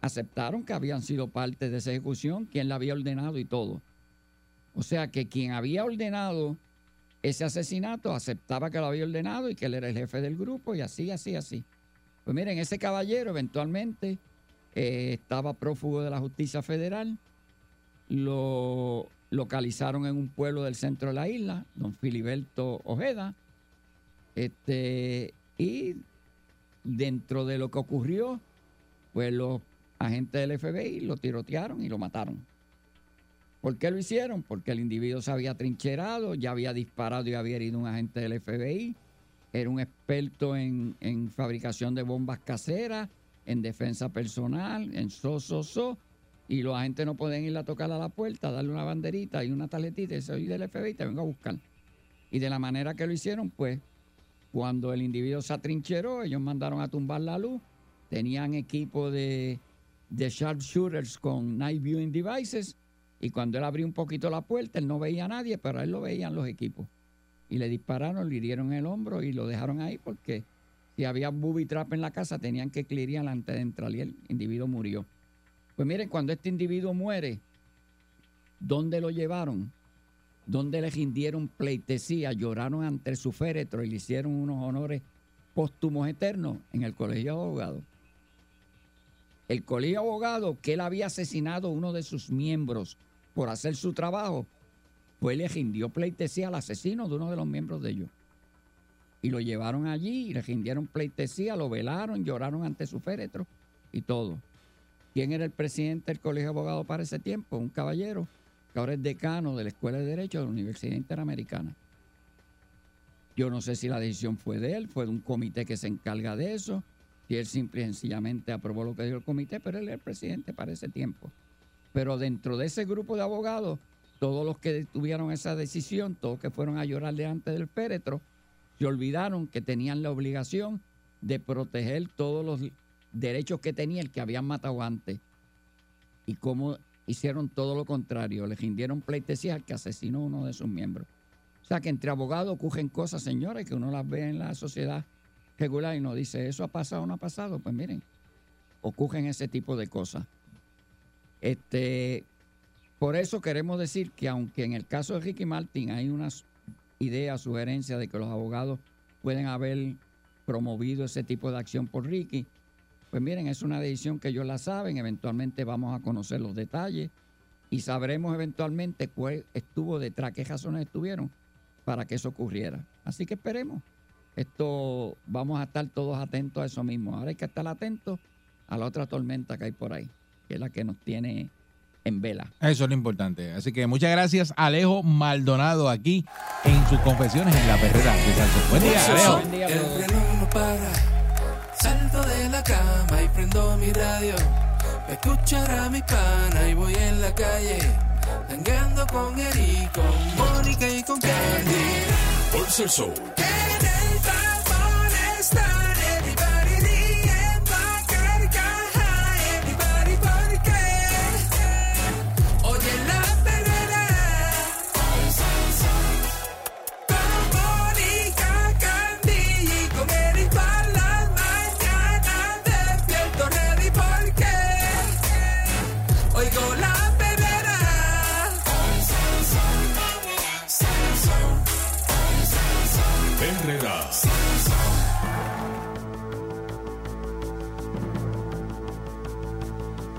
aceptaron que habían sido parte de esa ejecución, quien la había ordenado y todo. O sea que quien había ordenado ese asesinato aceptaba que lo había ordenado y que él era el jefe del grupo y así, así, así. Pues miren, ese caballero eventualmente eh, estaba prófugo de la justicia federal, lo localizaron en un pueblo del centro de la isla, don Filiberto Ojeda, este, y dentro de lo que ocurrió, pues los agentes del FBI lo tirotearon y lo mataron. ¿Por qué lo hicieron? Porque el individuo se había trincherado, ya había disparado y había herido un agente del FBI, era un experto en, en fabricación de bombas caseras, en defensa personal, en so, so, so, y los agentes no pueden ir a tocar a la puerta, darle una banderita y una tarjetita y soy del FBI, te vengo a buscar. Y de la manera que lo hicieron, pues, cuando el individuo se atrincheró, ellos mandaron a tumbar la luz, tenían equipo de, de sharpshooters con night viewing devices, y cuando él abrió un poquito la puerta, él no veía a nadie, pero a él lo veían los equipos. Y le dispararon, le hirieron el hombro y lo dejaron ahí porque si había booby trap en la casa, tenían que clearear antes de entrar y el individuo murió. Pues miren, cuando este individuo muere, ¿dónde lo llevaron? ¿Dónde le rindieron pleitesía? Lloraron ante su féretro y le hicieron unos honores póstumos eternos en el colegio de abogados. El colegio de abogados, que él había asesinado a uno de sus miembros por hacer su trabajo, pues le rindió pleitesía al asesino de uno de los miembros de ellos. Y lo llevaron allí y le rindieron pleitesía, lo velaron, lloraron ante su féretro y todo. ¿Quién era el presidente del Colegio de Abogados para ese tiempo? Un caballero que ahora es decano de la Escuela de Derecho de la Universidad Interamericana. Yo no sé si la decisión fue de él, fue de un comité que se encarga de eso, y él simple y sencillamente aprobó lo que dio el comité, pero él era el presidente para ese tiempo. Pero dentro de ese grupo de abogados, todos los que tuvieron esa decisión, todos que fueron a llorar delante del féretro, se olvidaron que tenían la obligación de proteger todos los derechos que tenía el que habían matado antes. Y cómo hicieron todo lo contrario, le rindieron pleitesía al que asesinó a uno de sus miembros. O sea que entre abogados ocurren cosas, señores, que uno las ve en la sociedad regular y no dice, ¿eso ha pasado o no ha pasado? Pues miren, ocurren ese tipo de cosas. Este, por eso queremos decir que aunque en el caso de Ricky Martin hay unas ideas, sugerencias de que los abogados pueden haber promovido ese tipo de acción por Ricky, pues miren, es una decisión que ellos la saben, eventualmente vamos a conocer los detalles y sabremos eventualmente cuál estuvo detrás, qué razones estuvieron para que eso ocurriera. Así que esperemos. Esto vamos a estar todos atentos a eso mismo. Ahora hay que estar atentos a la otra tormenta que hay por ahí, que es la que nos tiene en vela. Eso es lo importante. Así que muchas gracias, Alejo Maldonado, aquí en sus confesiones en la perrera de Salsón. Buen día, Alejo. El reloj no para. Salto de la cama y prendo mi radio. Pa' escuchar a mi pana y voy en la calle. Tangando con Eric, con Mónica y con Candy. Por Salsón.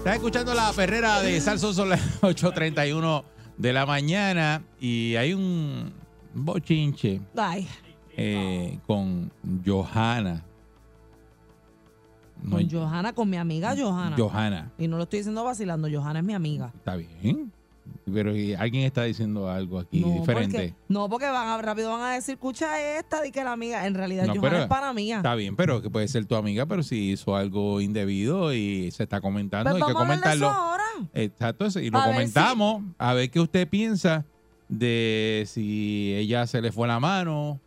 Estás escuchando la perrera de Salsón, son las 8.31 de la mañana y hay un bochinche eh, con Johanna. No con Johanna, con mi amiga Johanna. Johanna. Y no lo estoy diciendo vacilando, Johanna es mi amiga. Está bien. Pero y alguien está diciendo algo aquí No, diferente. porque, no, porque van a, rápido van a decir, escucha esta, di que la amiga, en realidad No, Johanna pero- es para mía. Está bien, pero que puede ser tu amiga, pero si hizo algo indebido y se está comentando, Pues hay que comentarlo. ahora. Exacto, y lo A ver comentamos, a ver qué usted piensa de si ella se le fue la mano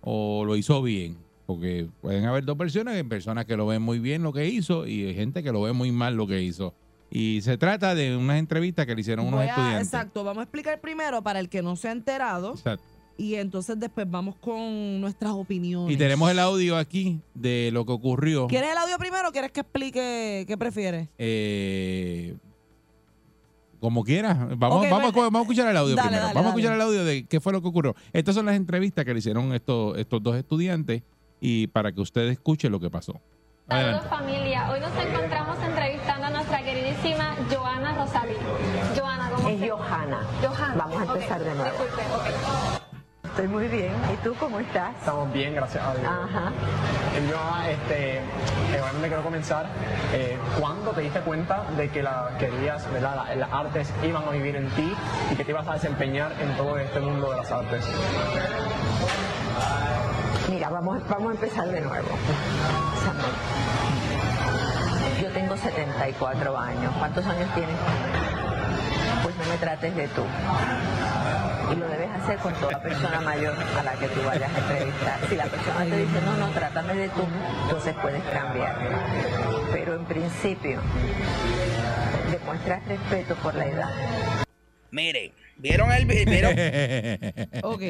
o lo hizo bien. Porque pueden haber dos versiones, personas que lo ven muy bien lo que hizo y gente que lo ve muy mal lo que hizo. Y se trata de unas entrevistas que le hicieron unos a- estudiantes. exacto, vamos a explicar primero para el que no se ha enterado Exacto. y entonces después vamos con nuestras opiniones. Y tenemos el audio aquí de lo que ocurrió. ¿Quieres el audio primero o quieres que explique qué prefieres? Eh, como quieras. Vamos, vamos, a, bueno. vamos a escuchar el audio Dale, primero. dale, vamos a escuchar el audio de qué fue lo que ocurrió. Estas son las entrevistas que le hicieron estos, estos dos estudiantes y para que usted escuche lo que pasó. Saludos Adelante. familia, hoy nos encontramos entrevistando a nuestra queridísima Joana Rosalí. Joana, ¿cómo Es se- Johanna. Johanna. Vamos a empezar de nuevo. Disculpe, ok. Estoy muy bien. ¿Y tú cómo estás? Estamos bien, gracias a Dios. Ajá. Eh, Yo, este, eh, obviamente quiero comenzar. Eh, ¿Cuándo te diste cuenta de que la querías, verdad, la- las artes iban a vivir en ti y que te ibas a desempeñar en todo este mundo de las artes? Mira, vamos, vamos a empezar de nuevo. Samuel. Yo tengo 74 años. ¿Cuántos años tienes? Pues no me trates de tú. Y lo debes hacer con toda persona mayor a la que tú vayas a entrevistar. Si la persona te dice, no, no, trátame de tú, entonces puedes cambiar. Pero en principio, demuestras respeto por la edad. Miren, ¿vieron el video? Ok.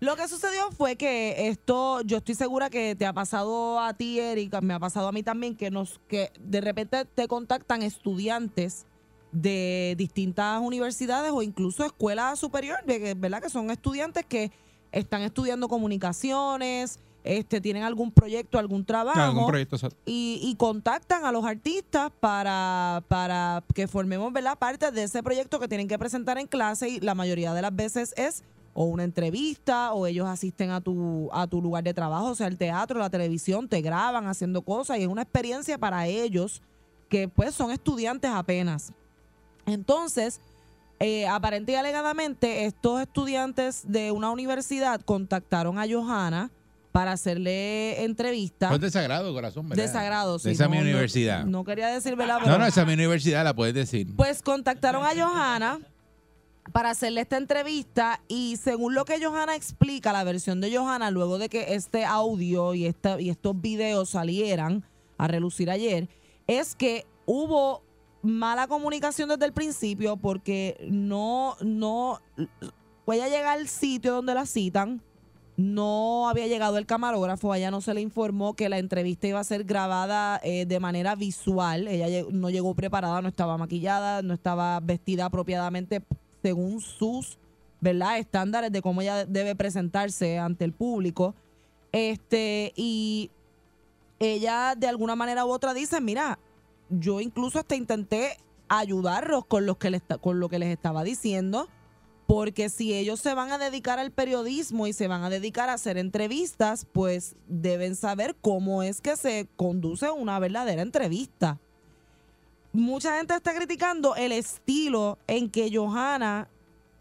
Lo que sucedió fue que esto, yo estoy segura que te ha pasado a ti, Erika, me ha pasado a mí también, que nos, que de repente te contactan estudiantes de distintas universidades o incluso escuelas superiores, ¿verdad? Que son estudiantes que están estudiando comunicaciones, este, tienen algún proyecto, algún trabajo. Algún proyecto, y, y contactan a los artistas para, para que formemos ¿verdad? parte de ese proyecto que tienen que presentar en clase y la mayoría de las veces es o una entrevista o ellos asisten a tu, a tu lugar de trabajo, o sea, el teatro, la televisión, te graban haciendo cosas y es una experiencia para ellos que pues son estudiantes apenas. Entonces, eh, aparente y alegadamente, estos estudiantes de una universidad contactaron a Johanna para hacerle entrevista. Fue desagrado, corazón, ¿verdad? Desagrado, sí. De esa no, mi no- universidad. No, quería decir, ¿verdad? No, Pero- no, esa es mi universidad, la puedes decir. pues contactaron a Johanna para hacerle esta entrevista y según lo que Johanna explica, la versión de Johanna, luego de que este audio y, esta, y estos videos salieran a relucir ayer, es que hubo mala comunicación desde el principio porque no, no, ella llegar al sitio donde la citan, no había llegado el camarógrafo, a ella no se le informó que la entrevista iba a ser grabada eh, de manera visual, ella no llegó preparada, no estaba maquillada, no estaba vestida apropiadamente según sus ¿verdad? estándares de cómo ella debe presentarse ante el público. Este, y ella de alguna manera u otra dice, mira, yo incluso hasta intenté ayudarlos con, los que les, con lo que les estaba diciendo, porque si ellos se van a dedicar al periodismo y se van a dedicar a hacer entrevistas, pues deben saber cómo es que se conduce una verdadera entrevista. Mucha gente está criticando el estilo en que Johanna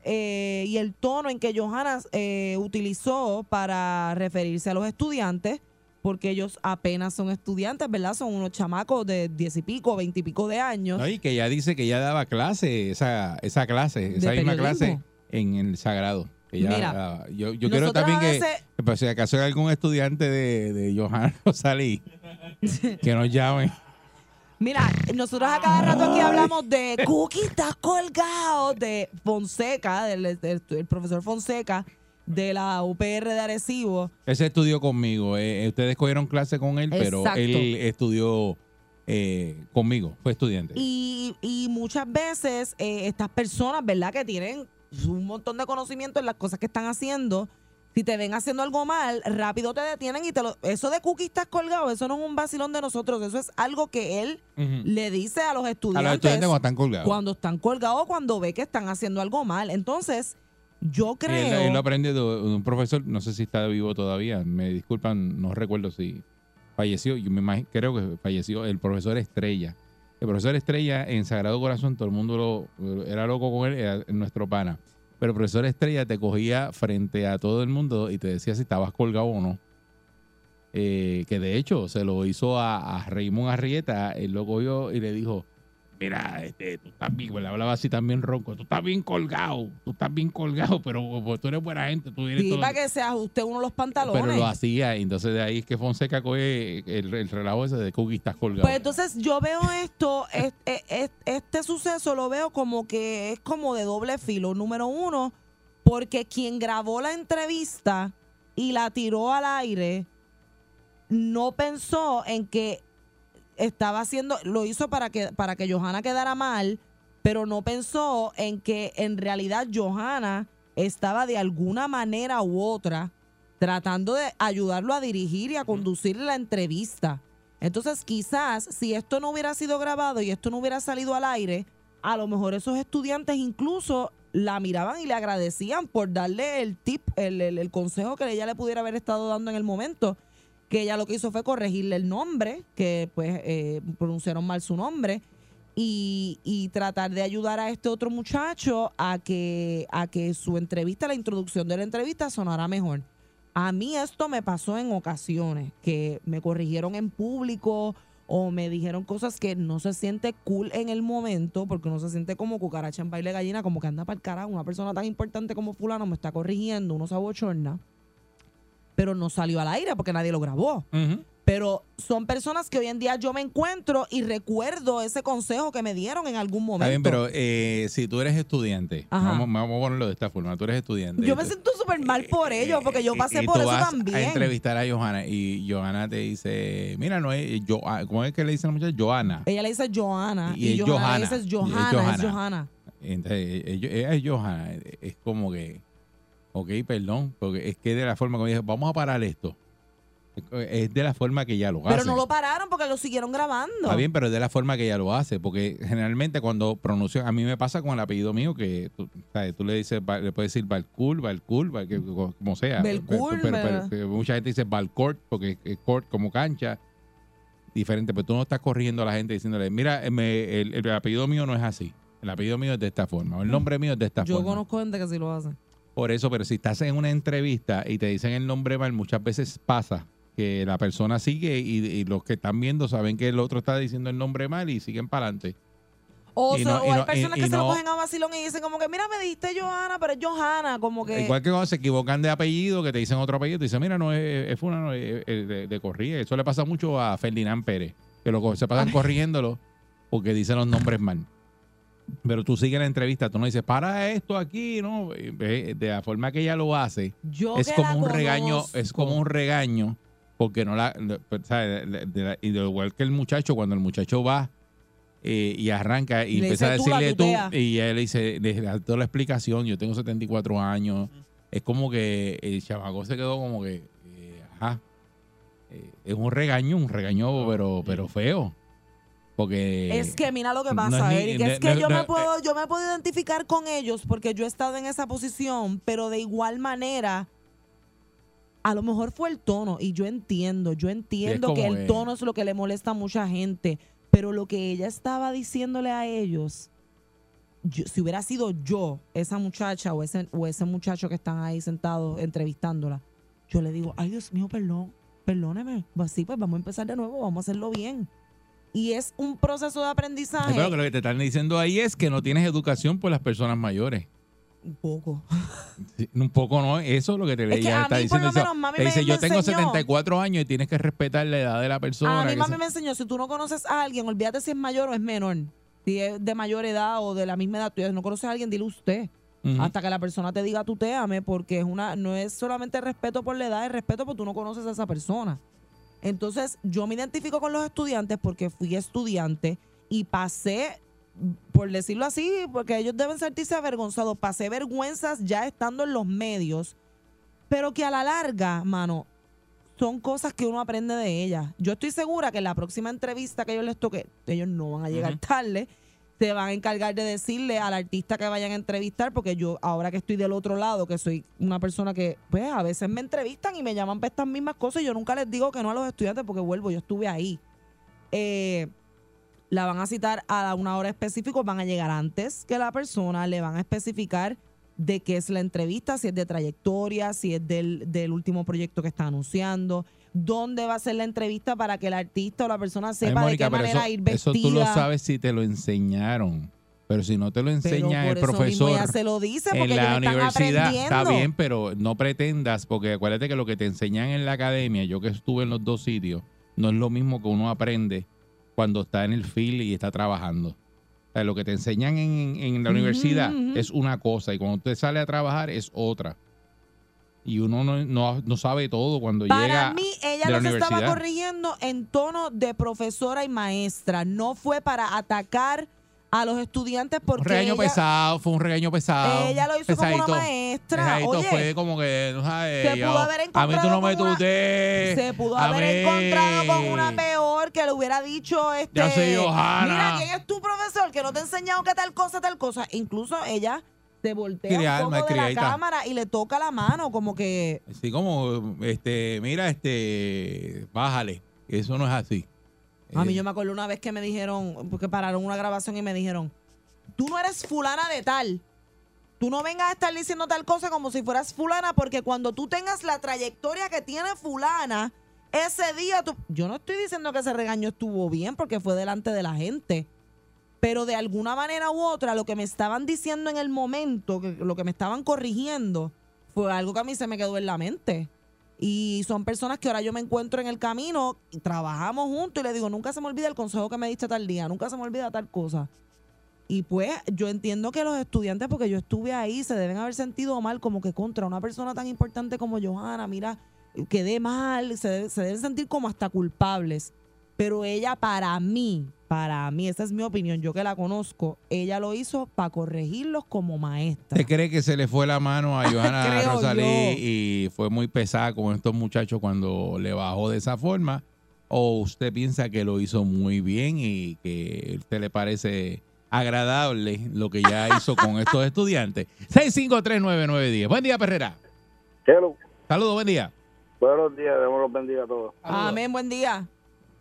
eh, y el tono en que Johanna eh, utilizó para referirse a los estudiantes, porque ellos apenas son estudiantes, ¿verdad? Son unos chamacos de diez y pico, veinte y pico de años. No, y que ella dice que ella daba clase, esa, esa clase, esa misma periodismo. clase en el Sagrado. Ella Mira, daba. yo yo quiero también que, veces- que, por si acaso hay algún estudiante de, de Johanna Rosalí, que nos llame. Mira, nosotros a cada rato aquí hablamos de Cookie está colgado de Fonseca, del, del- del profesor Fonseca de la UPR de Arecibo. Ese estudió conmigo. eh, eh, ustedes cogieron clase con él, pero él estudió eh, conmigo, fue estudiante. Y, y muchas veces eh, estas personas, ¿verdad? Que tienen un montón de conocimiento en las cosas que están haciendo, si te ven haciendo algo mal, rápido te detienen y te lo... Eso de Cookie estás colgado, eso no es un vacilón de nosotros, eso es algo que él le dice a los A estudiantes. los estudiantes cuando están colgados. Cuando están colgados, cuando ve que están haciendo algo mal. Entonces, yo Y él, creo... él lo aprendió de un profesor, no sé si está vivo todavía, me disculpan, no recuerdo si falleció, yo me imagino, creo que falleció el profesor Estrella. El profesor Estrella en Sagrado Corazón, todo el mundo lo, era loco con él, era nuestro pana. Pero el profesor Estrella te cogía frente a todo el mundo y te decía si estabas colgado o no. Eh, que de hecho se lo hizo a, a Raymond Arrieta, él lo cogió y le dijo, mira, este, tú estás bien, le hablaba así también ronco, tú estás bien colgado, tú estás bien colgado, pero pues, tú eres buena gente, tú eres todo- para que se ajuste uno los pantalones. Pero lo hacía, y entonces de ahí es que Fonseca coge el, el relajo ese de Cookie estás colgado. Pues entonces yo veo esto, es- es- es- este suceso lo veo como que es como de doble filo. Número uno, porque quien grabó la entrevista y la tiró al aire no pensó en que estaba haciendo, lo hizo para que, para que Johanna quedara mal, pero no pensó en que en realidad Johanna estaba de alguna manera u otra tratando de ayudarlo a dirigir y a conducir la entrevista. Entonces, quizás si esto no hubiera sido grabado y esto no hubiera salido al aire, a lo mejor esos estudiantes incluso la miraban y le agradecían por darle el tip, el, el- el consejo que ella le pudiera haber estado dando en el momento. Que ella lo que hizo fue corregirle el nombre, que pues eh, pronunciaron mal su nombre, y, y tratar de ayudar a este otro muchacho a que, a que su entrevista, la introducción de la entrevista sonara mejor. A mí esto me pasó en ocasiones, que me corrigieron en público o me dijeron cosas que no se siente cool en el momento, porque uno se siente como cucaracha en baile gallina, como que anda para el carajo. Una persona tan importante como fulano me está corrigiendo, uno se abochorna, pero no salió al aire porque nadie lo grabó. Pero son personas que hoy en día yo me encuentro y recuerdo ese consejo que me dieron en algún momento. Está bien, pero eh, si tú eres estudiante, vamos, vamos a ponerlo de esta forma, tú eres estudiante. yo me siento súper mal por ello, porque yo pasé y por tú eso vas también. a entrevistar a Johanna y Johanna te dice, mira, no es, yo, ah, ¿cómo es que le dice a la muchacha? Johanna. Ella le dice Johanna Y y, Johanna, Johanna. le dice Johanna, es Johanna. Entonces, ella es Johanna, es como que, ok, perdón, porque es que de la forma como dije, vamos a parar esto. Es de la forma que ella lo hace. Pero no lo pararon porque lo siguieron grabando. Está bien, pero es de la forma que ella lo hace, porque generalmente cuando pronuncia, a mí me pasa con el apellido mío que tú, sabes, tú le dices, le puedes decir Balcour, Balcour, Val- que- como sea. Belcour, pero, pero- pero- pero mucha gente dice Balcourt, porque es court como cancha, diferente, pero tú no estás corriendo a la gente diciéndole, mira, eh, me- el, el apellido mío no es así, el apellido mío es de esta forma, o el nombre mío es de esta Yo forma. conozco gente que sí lo hace. Por eso, pero si estás en una entrevista y te dicen el nombre mal, muchas veces pasa que la persona sigue y, y los que están viendo saben que el otro está diciendo el nombre mal y siguen para adelante. O, Y no- o y hay no- personas y- que se lo cogen a vacilón y dicen como que, mira, me dijiste Johanna, pero es Johanna, como que... Igual que cuando se equivocan de apellido, que te dicen otro apellido, te dicen, mira, no es, es fulano, es- es de, de corrida. Eso le pasa mucho a Ferdinand Pérez, que lo, se pasan corrigiéndolo porque dicen los nombres mal. Pero tú sigues la entrevista, tú no dices, para esto aquí, ¿no? De la forma que ella lo hace, Yo es como un regaño, es como un regaño, porque no la, pues, ¿sabes? De- de la- y de igual que el muchacho, cuando el muchacho va eh, y arranca y, le empieza a decirle tú, y él le dice, le da toda la explicación, yo tengo 74 años, es como que el chavaco se quedó como que, eh, ajá, eh, es un regaño, un regaño, pero, pero feo. Porque Es que mira lo que no pasa, es Eric, es que no- yo no- me puedo, yo me puedo identificar con ellos porque yo he estado en esa posición, pero de igual manera, a lo mejor fue el tono, y yo entiendo, yo entiendo que el tono es lo que le molesta a mucha gente, pero lo que ella estaba diciéndole a ellos, yo- si hubiera sido yo, esa muchacha o ese, o ese muchacho que están ahí sentados entrevistándola, yo le digo, ay Dios mío, perdón, perdóneme, pues sí, pues vamos a empezar de nuevo, vamos a hacerlo bien. Y es un proceso de aprendizaje. Pero que lo que te están diciendo ahí es que no tienes educación por las personas mayores. Un poco. Sí, un poco no, eso es lo que te Es que a está mí, por diciendo. lo Eso, menos, mami te me- dice, me yo tengo enseñó". 74 años y tienes que respetar la edad de la persona. A mí mami se- me enseñó, si tú no conoces a alguien, olvídate si es mayor o es menor. Si es de mayor edad o de la misma edad, tú ya no conoces a alguien, dile usted. Hasta que la persona te diga tuteame, porque es una, no es solamente respeto por la edad, es respeto porque tú no conoces a esa persona. Entonces, yo me identifico con los estudiantes porque fui estudiante y pasé, por decirlo así, porque ellos deben sentirse avergonzados, pasé vergüenzas ya estando en los medios, pero que a la larga, mano, son cosas que uno aprende de ellas. Yo estoy segura que en la próxima entrevista que ellos les toque, ellos no van a llegar Ujú. tarde, se van a encargar de decirle al artista que vayan a entrevistar, porque yo ahora que estoy del otro lado, que soy una persona que, pues a veces me entrevistan y me llaman para estas mismas cosas, y yo nunca les digo que no a los estudiantes porque vuelvo, yo estuve ahí. Eh, la van a citar a una hora específica, van a llegar antes que la persona, le van a especificar de qué es la entrevista, si es de trayectoria, si es del, del último proyecto que está anunciando, dónde va a ser la entrevista para que el artista o la persona Ay, sepa Mónica, de qué manera eso, ir vestida. eso tú lo sabes si te lo enseñaron. Pero si no te lo enseña por el profesor ella se lo dice, porque en la universidad, está bien, pero no pretendas, porque acuérdate que lo que te enseñan en la academia, yo que estuve en los dos sitios, no es lo mismo que uno aprende cuando está en el field y está trabajando. O sea, lo que te enseñan en, en la universidad es una cosa y cuando usted sale a trabajar es otra. Y uno no, no- no sabe todo cuando Para llega mí, ella de la los estaba corrigiendo en tono de profesora y maestra. No fue para atacar a los estudiantes porque un regaño ella, pesado, fue un regaño pesado. ella lo hizo como una maestra. Pesadito Oye, fue como que, no sabes, se yo- pudo haber a mí tú encontrado no me tutees, se pudo haber mí- encontrado con una peor que le hubiera dicho este soy Johanna. mira quién es tu profesor que no te ha enseñado que tal cosa tal cosa incluso ella se voltea Criada, un poco de la cámara y le toca la mano como que Así como, este, mira, este, bájale. Eso no es así. A Eh. mí yo me acuerdo una vez que me dijeron, porque pararon una grabación y me dijeron, tú no eres fulana de tal. Tú no vengas a estar diciendo tal cosa como si fueras fulana, porque cuando tú tengas la trayectoria que tiene fulana, ese día tú... Yo no estoy diciendo que ese regaño estuvo bien porque fue delante de la gente. Pero de alguna manera u otra, lo que me estaban diciendo en el momento, lo que me estaban corrigiendo, fue algo que a mí se me quedó en la mente. Y son personas que ahora yo me encuentro en el camino y trabajamos juntos y le digo, nunca se me olvida el consejo que me diste tal día, nunca se me olvida tal cosa. Y pues yo entiendo que los estudiantes, porque yo estuve ahí, se deben haber sentido mal como que contra una persona tan importante como Johanna, mira, quedé mal, se, se deben sentir como hasta culpables. Pero ella, para mí, para mí, esa es mi opinión, yo que la conozco, ella lo hizo para corregirlos como maestra. ¿Usted cree que se le fue la mano a Johanna Rosalí yo. y fue muy pesada con estos muchachos cuando le bajó de esa forma? ¿O usted piensa que lo hizo muy bien y que a usted le parece agradable lo que ya hizo con estos estudiantes? 6539910. Buen día, Perrera. Hello. Saludos, buen día. Buenos días, Dios los bendiga a todos. Amén, buen día.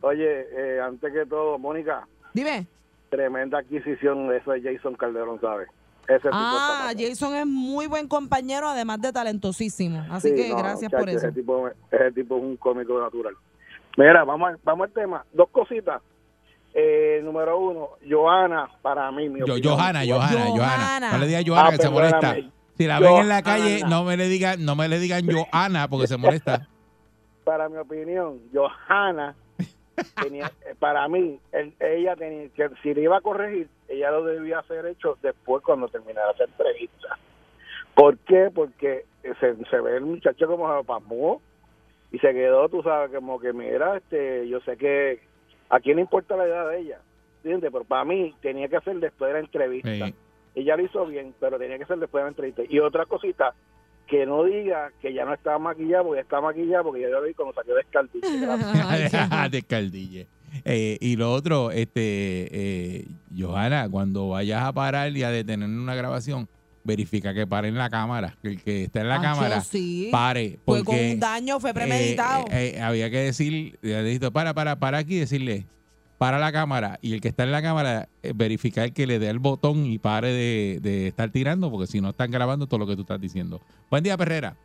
Oye, eh, antes que todo, Mónica. Dime. Tremenda adquisición eso de Jason Calderón, ¿sabes? Ese tipo Ah, está- Jason es muy buen compañero, además de talentosísimo. Así Sí, que no, gracias por eso. Ese tipo, ese tipo es un cómico natural. Mira, vamos, al- vamos al tema. Dos cositas. Eh, número uno, Joana, para mí, mi Yo. Johanna, Johanna, Johanna. No le diga Ah, Johanna que se molesta. Si la ven en la Johanna. calle, no me le digan, no me le digan Johanna porque se molesta. Para mi opinión, Johanna, tenía, para mí, él- ella tenía que, si le iba a corregir, ella lo debía hacer hecho después cuando terminara esa entrevista. ¿Por qué? Porque se, se ve el muchacho como se pasmó y se quedó, tú sabes, como que mira, este, yo sé que a quién le importa la edad de ella, ¿entiendes? Pero para mí tenía que ser después de la entrevista. Sí. Ella lo hizo bien, pero tenía que ser después de la entrevista. Y otra cosita, que no diga que ya no estaba maquillado, porque ya está maquillado, porque ya lo vi como salió de escaldilla. de Caldille. Eh, y lo otro, este, eh, Johanna, cuando vayas a parar y a detener una grabación, verifica que pare en la cámara, que el que está en la cámara sí. pare. Fue Porque con un daño, fue premeditado. eh, eh, había que decir, para, para, para aquí y decirle, para la cámara. Y el que está en la cámara, eh, verificar que le dé el botón y pare de, de estar tirando, porque si no están grabando todo lo que tú estás diciendo. Buen día, Perrera.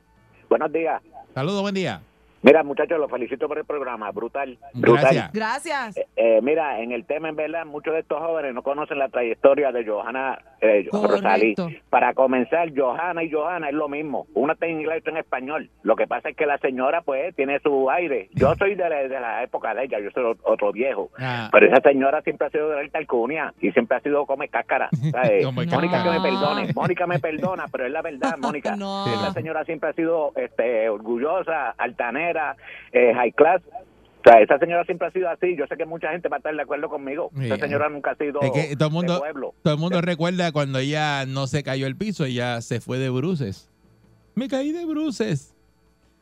Buenos días. Saludos, buen día. Mira, muchachos, los felicito por el programa. Brutal. brutal. Gracias. Gracias. Eh, mira, en el tema, en verdad, muchos de estos jóvenes no conocen la trayectoria de Johanna eh. Rosalí. Para comenzar, Johanna y Johanna es lo mismo. Una está en inglés y otra en español. Lo que pasa es que la señora, pues, tiene su aire. Yo soy de la, de la época de ella, yo soy otro viejo. Ah. Pero esa señora siempre ha sido de la alta alcurnia y siempre ha sido come cáscara. Mónica, que me perdone. Mónica me perdona, pero es la verdad, Mónica. No. Esa señora siempre ha sido este, orgullosa, altanera, eh, high class. O sea, esa señora siempre ha sido así. Yo sé que mucha gente va a estar de acuerdo conmigo. Esa Sí. señora nunca ha sido Es que todo el de mundo, pueblo. todo el mundo recuerda cuando ella no se cayó al piso, ella se fue de bruces. Me caí de bruces.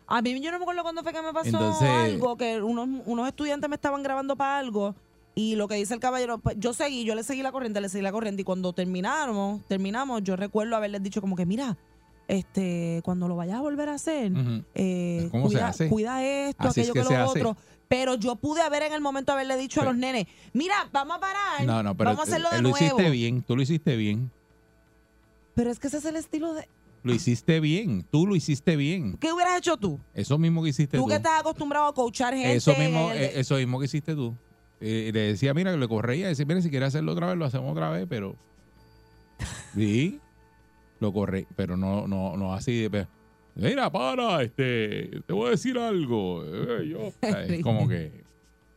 A mí yo no me acuerdo cuándo fue que me pasó Entonces- algo, que unos, unos estudiantes me estaban grabando para algo y lo que dice el caballero, pues, yo seguí, yo le seguí la corriente, le seguí la corriente y cuando terminamos, terminamos, yo recuerdo haberles dicho como que mira, este, cuando lo vayas a volver a hacer, eh, ¿Cómo se cuida, hace? cuida esto, Así es aquello que que, se lo hace. otro. Pero yo pude haber en el momento haberle dicho a los nenes, mira, vamos a parar, No, no, pero vamos a hacerlo eh, de lo nuevo. hiciste bien, tú lo hiciste bien. Pero es que ese es el estilo de... Lo hiciste bien, tú lo hiciste bien. ¿Qué hubieras hecho tú? Eso mismo que hiciste Tú tú. que estás acostumbrado a coachar gente. Eso mismo, el- eh, eso mismo que hiciste tú. Eh, le decía, mira, que le corría, decía, mira, si quieres hacerlo otra vez, lo hacemos otra vez, pero. Sí, lo corre, pero no, no, no así de. pe- Mira, para, este, te voy a decir algo. eh, yo, es como que.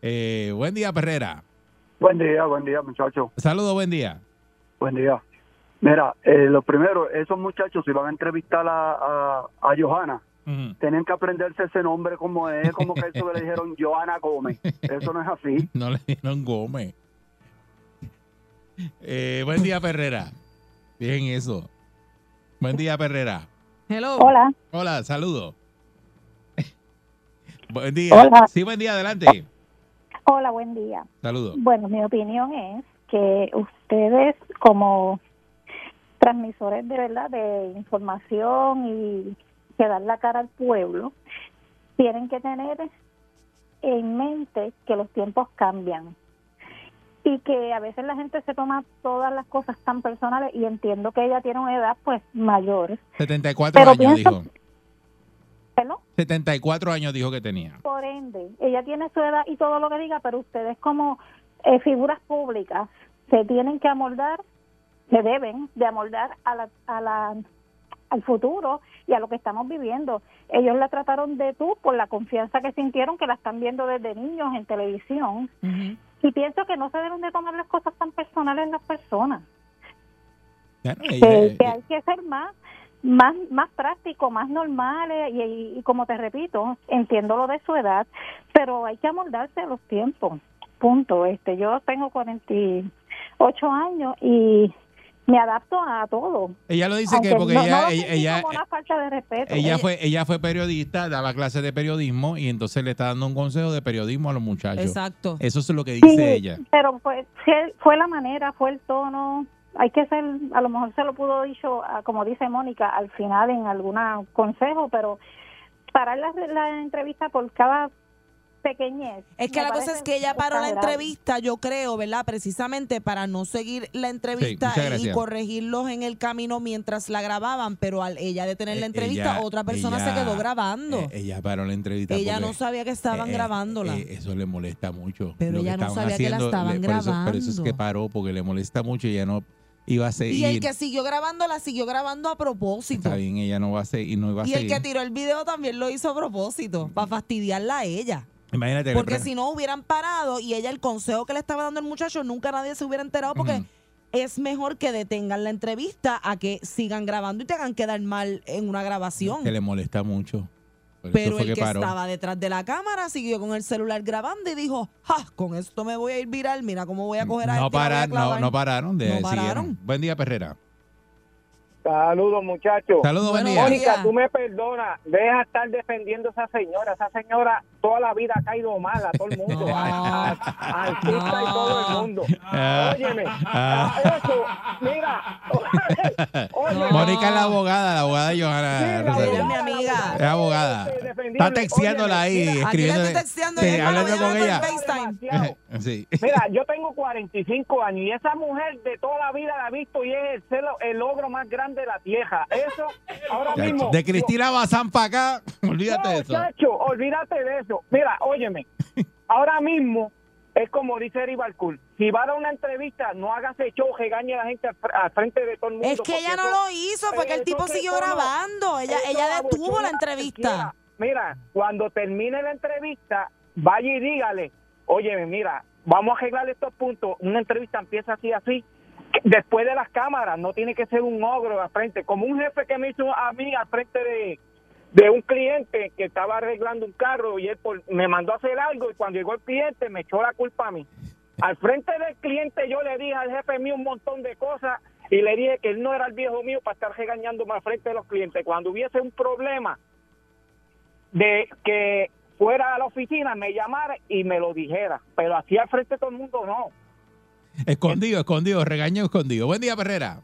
eh, buen día, Perrera. Buen día, buen día, muchachos. Saludos, buen día. Buen día. Mira, eh, lo primero, esos muchachos, si van a entrevistar a, a, a Johanna, tienen que aprenderse ese nombre como es, como que eso que le dijeron Johanna Gómez. Eso no es así. No le dieron Gómez. Eh, buen día, Perrera. Bien, eso. Buen día, Perrera. Hello. Hola. Hola, saludos. buen día. Hola. Sí, buen día, adelante. Hola, buen día. Saludos. Bueno, mi opinión es que ustedes como transmisores de verdad de información y que dan la cara al pueblo, tienen que tener en mente que los tiempos cambian y que a veces la gente se toma todas las cosas tan personales y entiendo que ella tiene una edad pues mayor. 74 Pero años, pienso- dijo. ¿Perdón? 74 años dijo que tenía. Por ende, ella tiene su edad y todo lo que diga, pero ustedes como eh, figuras públicas se tienen que amoldar, se deben de amoldar a la, a la, al futuro y a lo que estamos viviendo. Ellos la trataron de tú por la confianza que sintieron, que la están viendo desde niños en televisión. Y pienso que no se deben de tomar las cosas tan personales las personas. Bueno, que, ella- que hay que ser más más más práctico, más normales y, y como te repito, entiendo lo de su edad, pero hay que amoldarse a los tiempos. punto. Este, yo tengo 48 años y me adapto a todo. Ella lo dice que porque no- ella, no lo ella, sentí ella, como una falta de respeto. ella fue, ella fue periodista, daba clases de periodismo y entonces le está dando un consejo de periodismo a los muchachos. Exacto. Eso es lo que dice Sí, ella. Pero fue, fue- la manera, fue el tono. Hay que ser, a lo mejor se lo pudo dicho, ah, como dice Mónica, al final en algún consejo, pero parar la, la entrevista por cada pequeñez. Es que la cosa es que ella paró la entrevista, yo creo, ¿verdad? Precisamente para no seguir la entrevista y corregirlos en el camino mientras la grababan, pero al ella detener la Eh, entrevista, ella- otra persona ella- se quedó grabando. Eh, ella paró la entrevista. ella no sabía que estaban eh, grabándola. eh, eso le molesta mucho. Pero Lo ella no sabía que la estaban le- por eso- Por eso es que grabando. paró, porque le molesta mucho y ella no iba a seguir. y el que siguió grabando la siguió grabando a propósito. Está bien, ella no va a seguir. No iba a Y el seguir. que tiró el video también lo hizo a propósito, para fastidiarla a ella. Imagínate. Porque si no hubieran parado y ella el consejo que le estaba dando el muchacho, nunca nadie se hubiera enterado porque es mejor que detengan la entrevista a que sigan grabando y te hagan quedar mal en una grabación. que le molesta mucho. Pero el que, estaba detrás de la cámara siguió con el celular grabando y dijo, ¡ja! Con esto me voy a ir viral, mira cómo voy a coger a no, este a no, clavar". no pararon. De, No siguieron. pararon. Buen día, Perrera. Saludos, muchachos. Saludos, buen día. Mónica, tú me perdonas. Deja estar defendiendo a esa señora. Esa señora toda la vida ha caído mal a todo el mundo. a- a artista y todo el mundo. Ah. Óyeme. Ah. Eso, mira. Óyeme. Mónica es la abogada, la abogada de Johanna. Sí, la abogada, la abogada. Es abogada. Está texteándola ahí, Mira, aquí escribiendo. estoy texteando sí, hablando con ella. Sí. Mira, yo tengo 45 años y esa mujer de toda la vida la he visto y es el, celo- el logro más grande de la tierra. Eso, ahora mismo. De Cristina Bazán para acá, olvídate de eso. Muchacho, olvídate de eso. Mira, óyeme, ahora mismo es como dice Eri Balcour, si va a dar una entrevista, no hagas ese show, regañe a la gente al fr- al frente de todo el mundo. Es que porque ella no eso- lo hizo, fue que el tipo siguió grabando. Ella, ella la detuvo la entrevista. Mira, cuando termine la entrevista, vaya y dígale, óyeme, mira, vamos a arreglar estos puntos. Una entrevista empieza así, así. Después de las cámaras, no tiene que ser un ogro al frente. Como un jefe que me hizo a mí al frente de, de un cliente que estaba arreglando un carro y él me mandó a hacer algo y cuando llegó el cliente me echó la culpa a mí. Al frente del cliente yo le dije al jefe mío un montón de cosas y le dije que él no era el viejo mío para estar regañándome al frente de los clientes. Cuando hubiese un problema de que fuera a la oficina, me llamara y me lo dijera. Pero así al frente de todo el mundo no. Escondido, escondido, regaño escondido. Buen día, Perrera.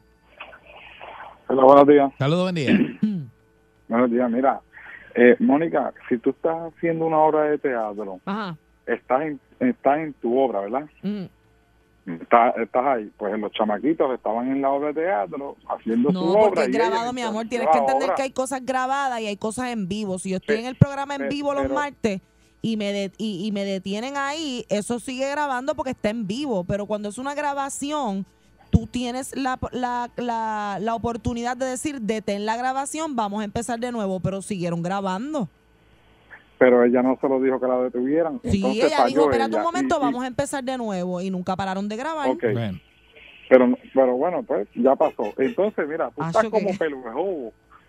Hola, buenos días. Saludos, buen día. Buenos días. Mira, eh, Mónica, si tú estás haciendo una obra de teatro, Ajá. estás en, estás en tu obra, ¿verdad? Mm. Estás, estás ahí. Pues los chamaquitos estaban en la obra de teatro haciendo su No, obra. porque es grabado, mi amor. Tienes que entender obra. que hay cosas grabadas y hay cosas en vivo. Si yo estoy en el programa en vivo los pero- martes y me, de- y, y me detienen ahí, eso sigue grabando porque está en vivo. Pero cuando es una grabación, tú tienes la, la, la, la oportunidad de decir, detén la grabación, vamos a empezar de nuevo. Pero siguieron grabando. Pero ella no se lo dijo que la detuvieran. Sí, Entonces ella dijo, espérate ella. un momento, Y- y- vamos a empezar de nuevo. Y nunca pararon de grabar. Pero, pero bueno, pues ya pasó. Entonces, mira, tú Ah, estás ¿eso como qué?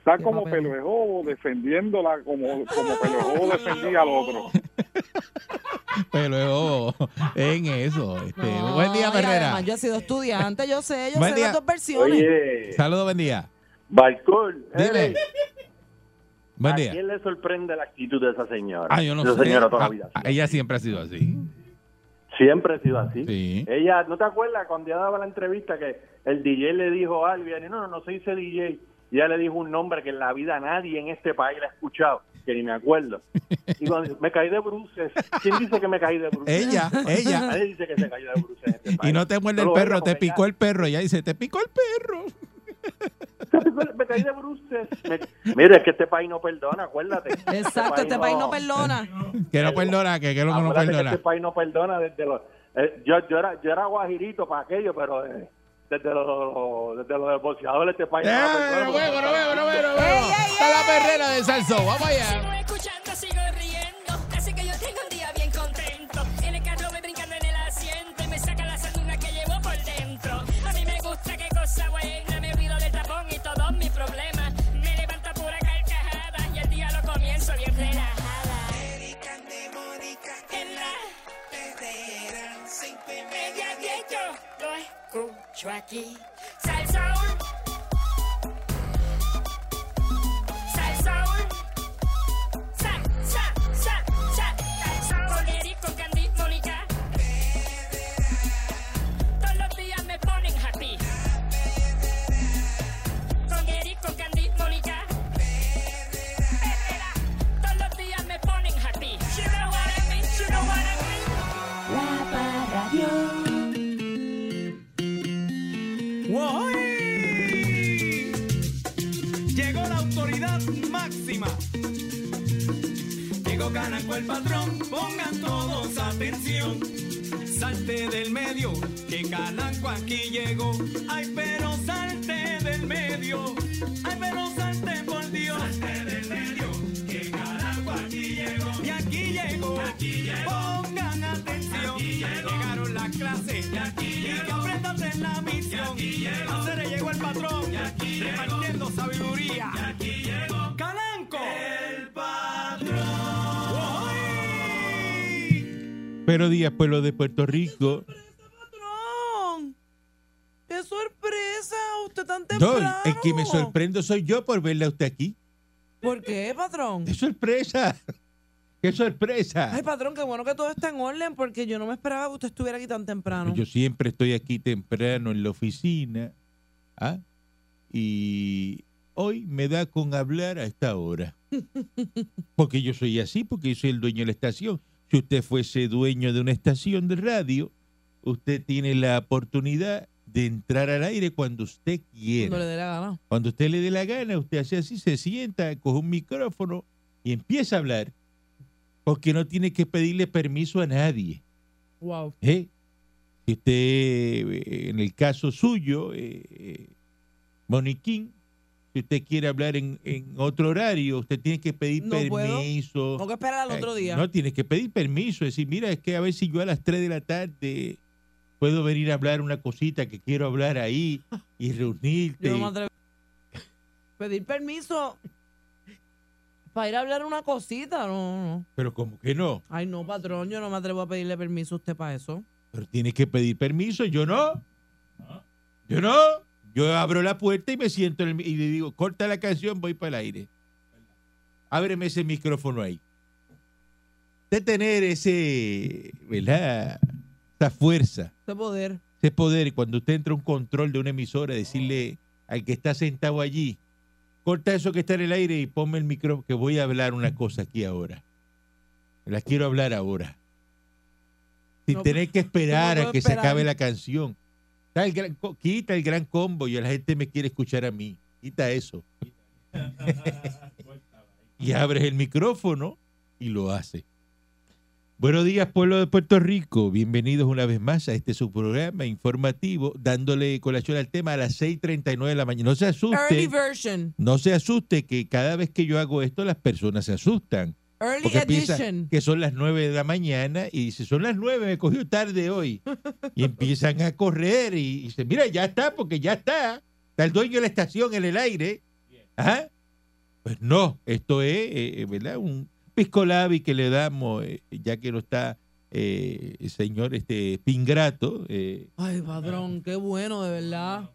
¿Qué como pelo de jobo defendiéndola como, como pelo de jobo defendía al otro. Pero luego, en eso. Este, No, buen día, además, yo he sido estudiante, yo sé, yo Buen sé día. las dos versiones. Saludos, buen día. Balcón, Dile. Buen ¿a día. quién le sorprende la actitud de esa señora? Ah, yo no esa sé. señora toda la Ah, vida. ella siempre ha sido así. Siempre ha sido así. Sí. Ella, ¿no te acuerdas cuando ella daba la entrevista que el DJ le dijo algo y ella no, no, no soy ese DJ? Y ella le dijo un nombre que en la vida nadie en este país le ha escuchado, que ni me acuerdo. Y cuando dice, me caí de bruces. ¿Quién dice que me caí de bruces? Ella, ella. Nadie dice que se cayó de bruces en este Y no te muerde el perro, te picó el perro. Ella dice, te picó el perro. me caí de bruces. Me- Mira, es que este país no perdona, acuérdate. Exacto, este país no perdona. Que no perdona, que, que es lo que no Acuérdate que perdona. este país no perdona desde los... eh, yo, yo, era, yo era guajirito para aquello, pero eh, desde los, desde los boxeadores de este país... Eh, no veo, no veo, no veo, no veo. Está la perrera de Salso. Vamos allá. Sigo escuchando, sigo riendo, así que yo tengo un día bien contento. En el carro voy brincando en el asiento y me saca la sanduna que llevo por dentro. A mí me gusta qué cosa buena, me olvido del tapón y todos mis problemas. Me levanta pura carcajada y el día lo comienzo bien relajada. y media diez yo lo escucho aquí. Salsa Llegó Canaco el patrón, pongan todos atención. Salte del medio, que Canaco aquí llegó. Ay, pero salte del medio. Ay, pero salte por Dios. Salte del medio, que Canaco aquí llegó. Y aquí llegó, aquí llegó. Pongan atención. Llegaron las clases. Y aquí y que la misión. A se le llegó el patrón. repartiendo sabiduría. Y aquí llegó Calanco. El Pero días, pueblo de Puerto Rico. Patrón, ¡Qué sorpresa! Usted tan No, temprano. el que me sorprendo soy yo por verla a usted aquí. ¿Por qué, patrón? ¡Qué sorpresa! ¡Qué sorpresa! Ay, patrón, qué bueno que todo está en orden porque yo no me esperaba que usted estuviera aquí tan temprano. Yo siempre estoy aquí temprano en la oficina. ¿ah? Y hoy me da con hablar a esta hora. Porque yo soy así, porque yo soy el dueño de la estación. Si usted fuese dueño de una estación de radio, usted tiene la oportunidad de entrar al aire cuando usted quiera. Cuando le dé la gana. Cuando usted le dé la gana, usted hace así, se sienta, coge un micrófono y empieza a hablar. Porque no tiene que pedirle permiso a nadie. Wow. ¿eh? Si usted, eh, en el caso suyo, eh, eh, Moniquín, si usted quiere hablar en, en otro horario, usted tiene que pedir No puedo. permiso. Tengo que esperar al otro Eh, día. No, tiene que pedir permiso. Decir, mira, es que a ver si yo a las 3 de la tarde puedo venir a hablar una cosita que quiero hablar ahí y reunirte. Yo no me atrevo. Pedir permiso para ir a hablar una cosita, no, no. Pero como que no. Ay, no, patrón, yo no me atrevo a pedirle permiso a usted para eso. Pero tiene que pedir permiso. Yo no. Yo no. Yo abro la puerta y me siento en el- y le digo, corta la canción, voy para el aire. Ábreme ese micrófono ahí. De tener ese, ¿verdad? Esa fuerza, Ese poder. ese poder, cuando usted entra a un control de una emisora, decirle al que está sentado allí, corta eso que está en el aire y ponme el micrófono, que voy a hablar una cosa aquí ahora. La quiero hablar ahora. Sin No, tener que esperar no a que se acabe la canción. Está el gran quita el gran combo y la gente me quiere escuchar a mí. Quita eso. y abres el micrófono y lo hace. Buenos días, pueblo de Puerto Rico. Bienvenidos una vez más a este su programa informativo, dándole colación al tema a las 6:39 de la mañana. No se asuste. No se asuste que cada vez que yo hago esto las personas se asustan. Early Porque edition. que son las 9 de la mañana y dice, son las 9, me cogió tarde hoy. Y empiezan a correr y, y dicen, mira, ya está, porque ya está. Está el dueño de la estación en el aire. Ajá. Pues no, esto es, eh, ¿verdad? Un pisco labi que le damos, eh, ya que no está eh, el señor este Pingrato. eh, Ay, patrón, qué bueno, de verdad.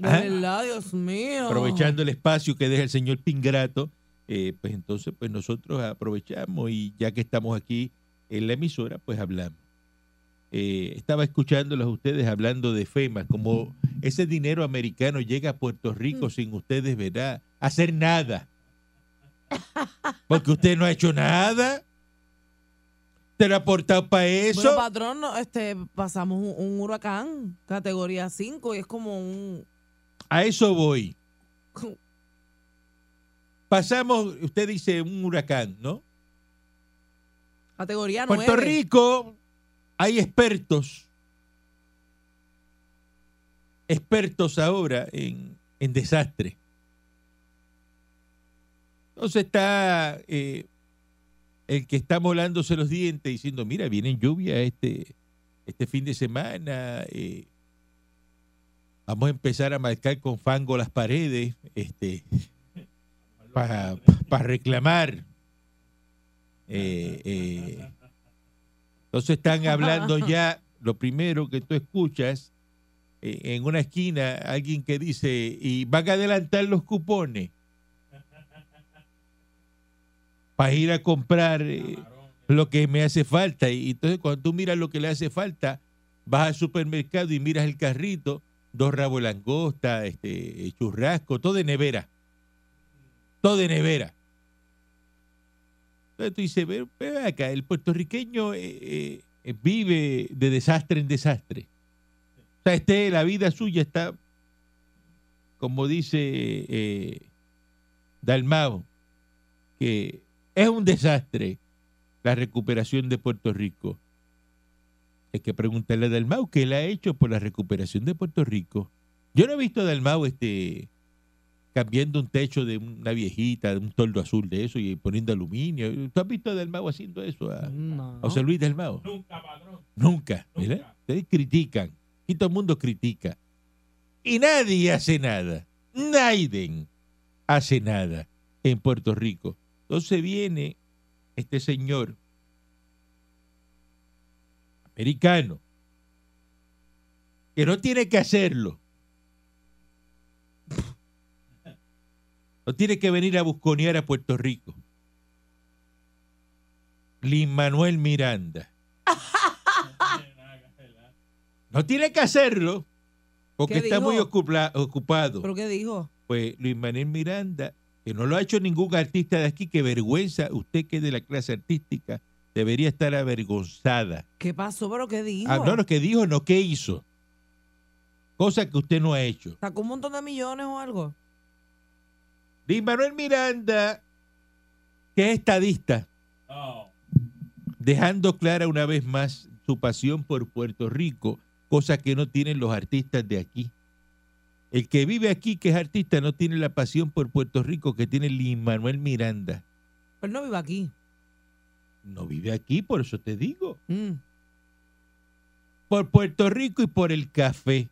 De verdad, Dios mío. aprovechando el espacio que deja el señor Pingrato, eh, pues entonces pues nosotros aprovechamos y ya que estamos aquí en la emisora, pues hablamos. Eh, estaba escuchándolos a ustedes hablando de FEMA, como ese dinero americano llega a Puerto Rico sin ustedes, ¿verdad? Hacer nada. Porque usted no ha hecho nada. ¿Te lo ha aportado para eso? Bueno, patrón, no, este, pasamos un, un huracán categoría 5 y es como un... A eso voy. Pasamos, usted dice un huracán, ¿no? Categoría 9. Puerto Rico hay expertos, expertos ahora en, en desastre. Entonces está eh, el que está molándose los dientes diciendo, mira, vienen lluvias este, este fin de semana, eh, vamos a empezar a marcar con fango las paredes este, para, para reclamar. Eh, eh, entonces están hablando ya, lo primero que tú escuchas eh, en una esquina alguien que dice, y van a adelantar los cupones para ir a comprar lo que me hace falta. Y entonces cuando tú miras lo que le hace falta, vas al supermercado y miras el carrito, dos rabos de langosta, este, churrasco, todo de nevera. Todo de nevera. Entonces tú dices, ve, acá, el puertorriqueño eh, eh, vive de desastre en desastre. O sea, este, la vida suya está, como dice eh, Dalmao, que es un desastre la recuperación de Puerto Rico. Hay que preguntarle a Dalmau qué él ha hecho por la recuperación de Puerto Rico. Yo no he visto a Dalmau este, cambiando un techo de una viejita, de un toldo azul de eso y poniendo aluminio. ¿Tú has visto a Dalmau haciendo eso? A, a José Luis Dalmau. Nunca, padrón. Nunca. ¿verdad? Ustedes critican. Y todo el mundo critica. Y nadie hace nada. Nadie hace nada en Puerto Rico. Entonces viene este señor americano que no tiene que hacerlo. No tiene que venir a busconear a Puerto Rico. Lin Manuel Miranda. No tiene que hacerlo porque ¿Qué está dijo? muy ocupado. ¿Pero qué dijo? Pues Luis Manuel Miranda, que no lo ha hecho ningún artista de aquí, que vergüenza, usted que es de la clase artística, debería estar avergonzada. ¿Qué pasó? ¿Pero qué dijo? Ah, no, lo que dijo, no, ¿qué hizo? Cosa que usted no ha hecho. ¿Sacó un montón de millones o algo? Luis Manuel Miranda, que es estadista, dejando clara una vez más su pasión por Puerto Rico, cosa que no tienen los artistas de aquí. El que vive aquí, que es artista, no tiene la pasión por Puerto Rico que tiene Luis Manuel Miranda. Pero él no vive aquí. No vive aquí, por eso te digo. Mm. Por Puerto Rico y por el café.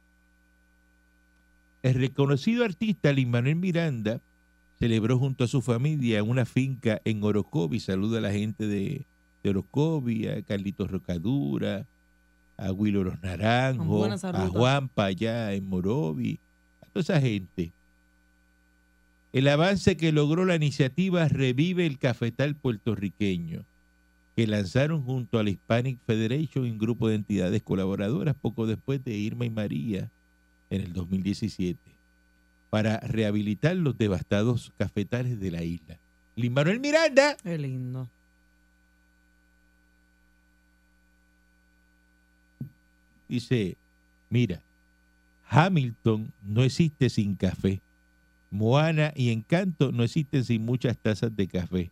El reconocido artista Luis Manuel Miranda celebró junto a su familia en una finca en Orocovi. Saluda a la gente de, de Orocovi, a Carlitos Rocadura, a Buena esa a. Juanpa allá en Morovi, a toda esa gente. El avance que logró la iniciativa Revive el Cafetal puertorriqueño, que lanzaron junto a la Hispanic Federation, un grupo de entidades colaboradoras poco después de Irma y María en el 2017, para rehabilitar los devastados cafetales de la isla. Lin Manuel Miranda Qué lindo. dice, mira, Hamilton no existe sin café. Moana y Encanto no existen sin muchas tazas de café.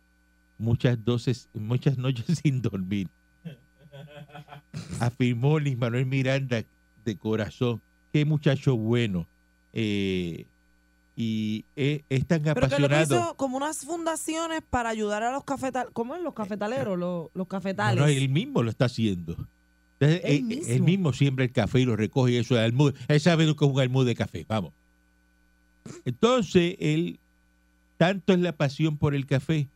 Muchas dosis, muchas noches sin dormir. Afirmó Luis Manuel Miranda de corazón. Qué muchacho bueno. Eh, y eh, es tan Pero que lo que apasionado. hizo como unas fundaciones para ayudar a los cafetaleros. ¿Cómo es? Los cafetaleros, los, los No, cafetales. no, él mismo lo está haciendo. Entonces, Él él, mismo. él mismo siembra el café y lo recoge y eso es almud. Él sabe lo que es un almud de café, vamos. Entonces, él, tanto es la pasión por el café,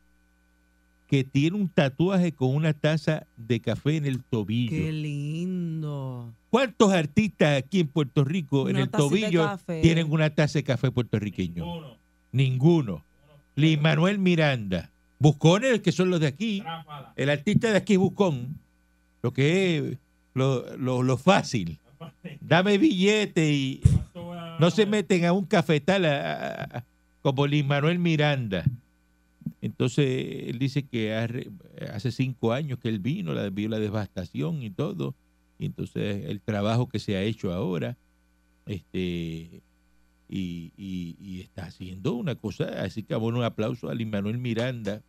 que tiene un tatuaje con una taza de café en el tobillo. Qué lindo. ¿Cuántos artistas aquí en Puerto Rico en el tobillo tienen una taza de café puertorriqueño? Ninguno. Luis Manuel Miranda. Buscones, que son los de aquí. El artista de aquí es Buscón. Lo que es lo, lo- lo fácil. Dame billete y no se meten a un cafetal a- a- a- como Luis Manuel Miranda. Entonces, él dice que hace- hace cinco años que él vino, la, vio la devastación y todo. Y entonces, el trabajo que se ha hecho ahora, este, y, y- y está haciendo una cosa. Así que, bueno, un aplauso a Luis Manuel Miranda.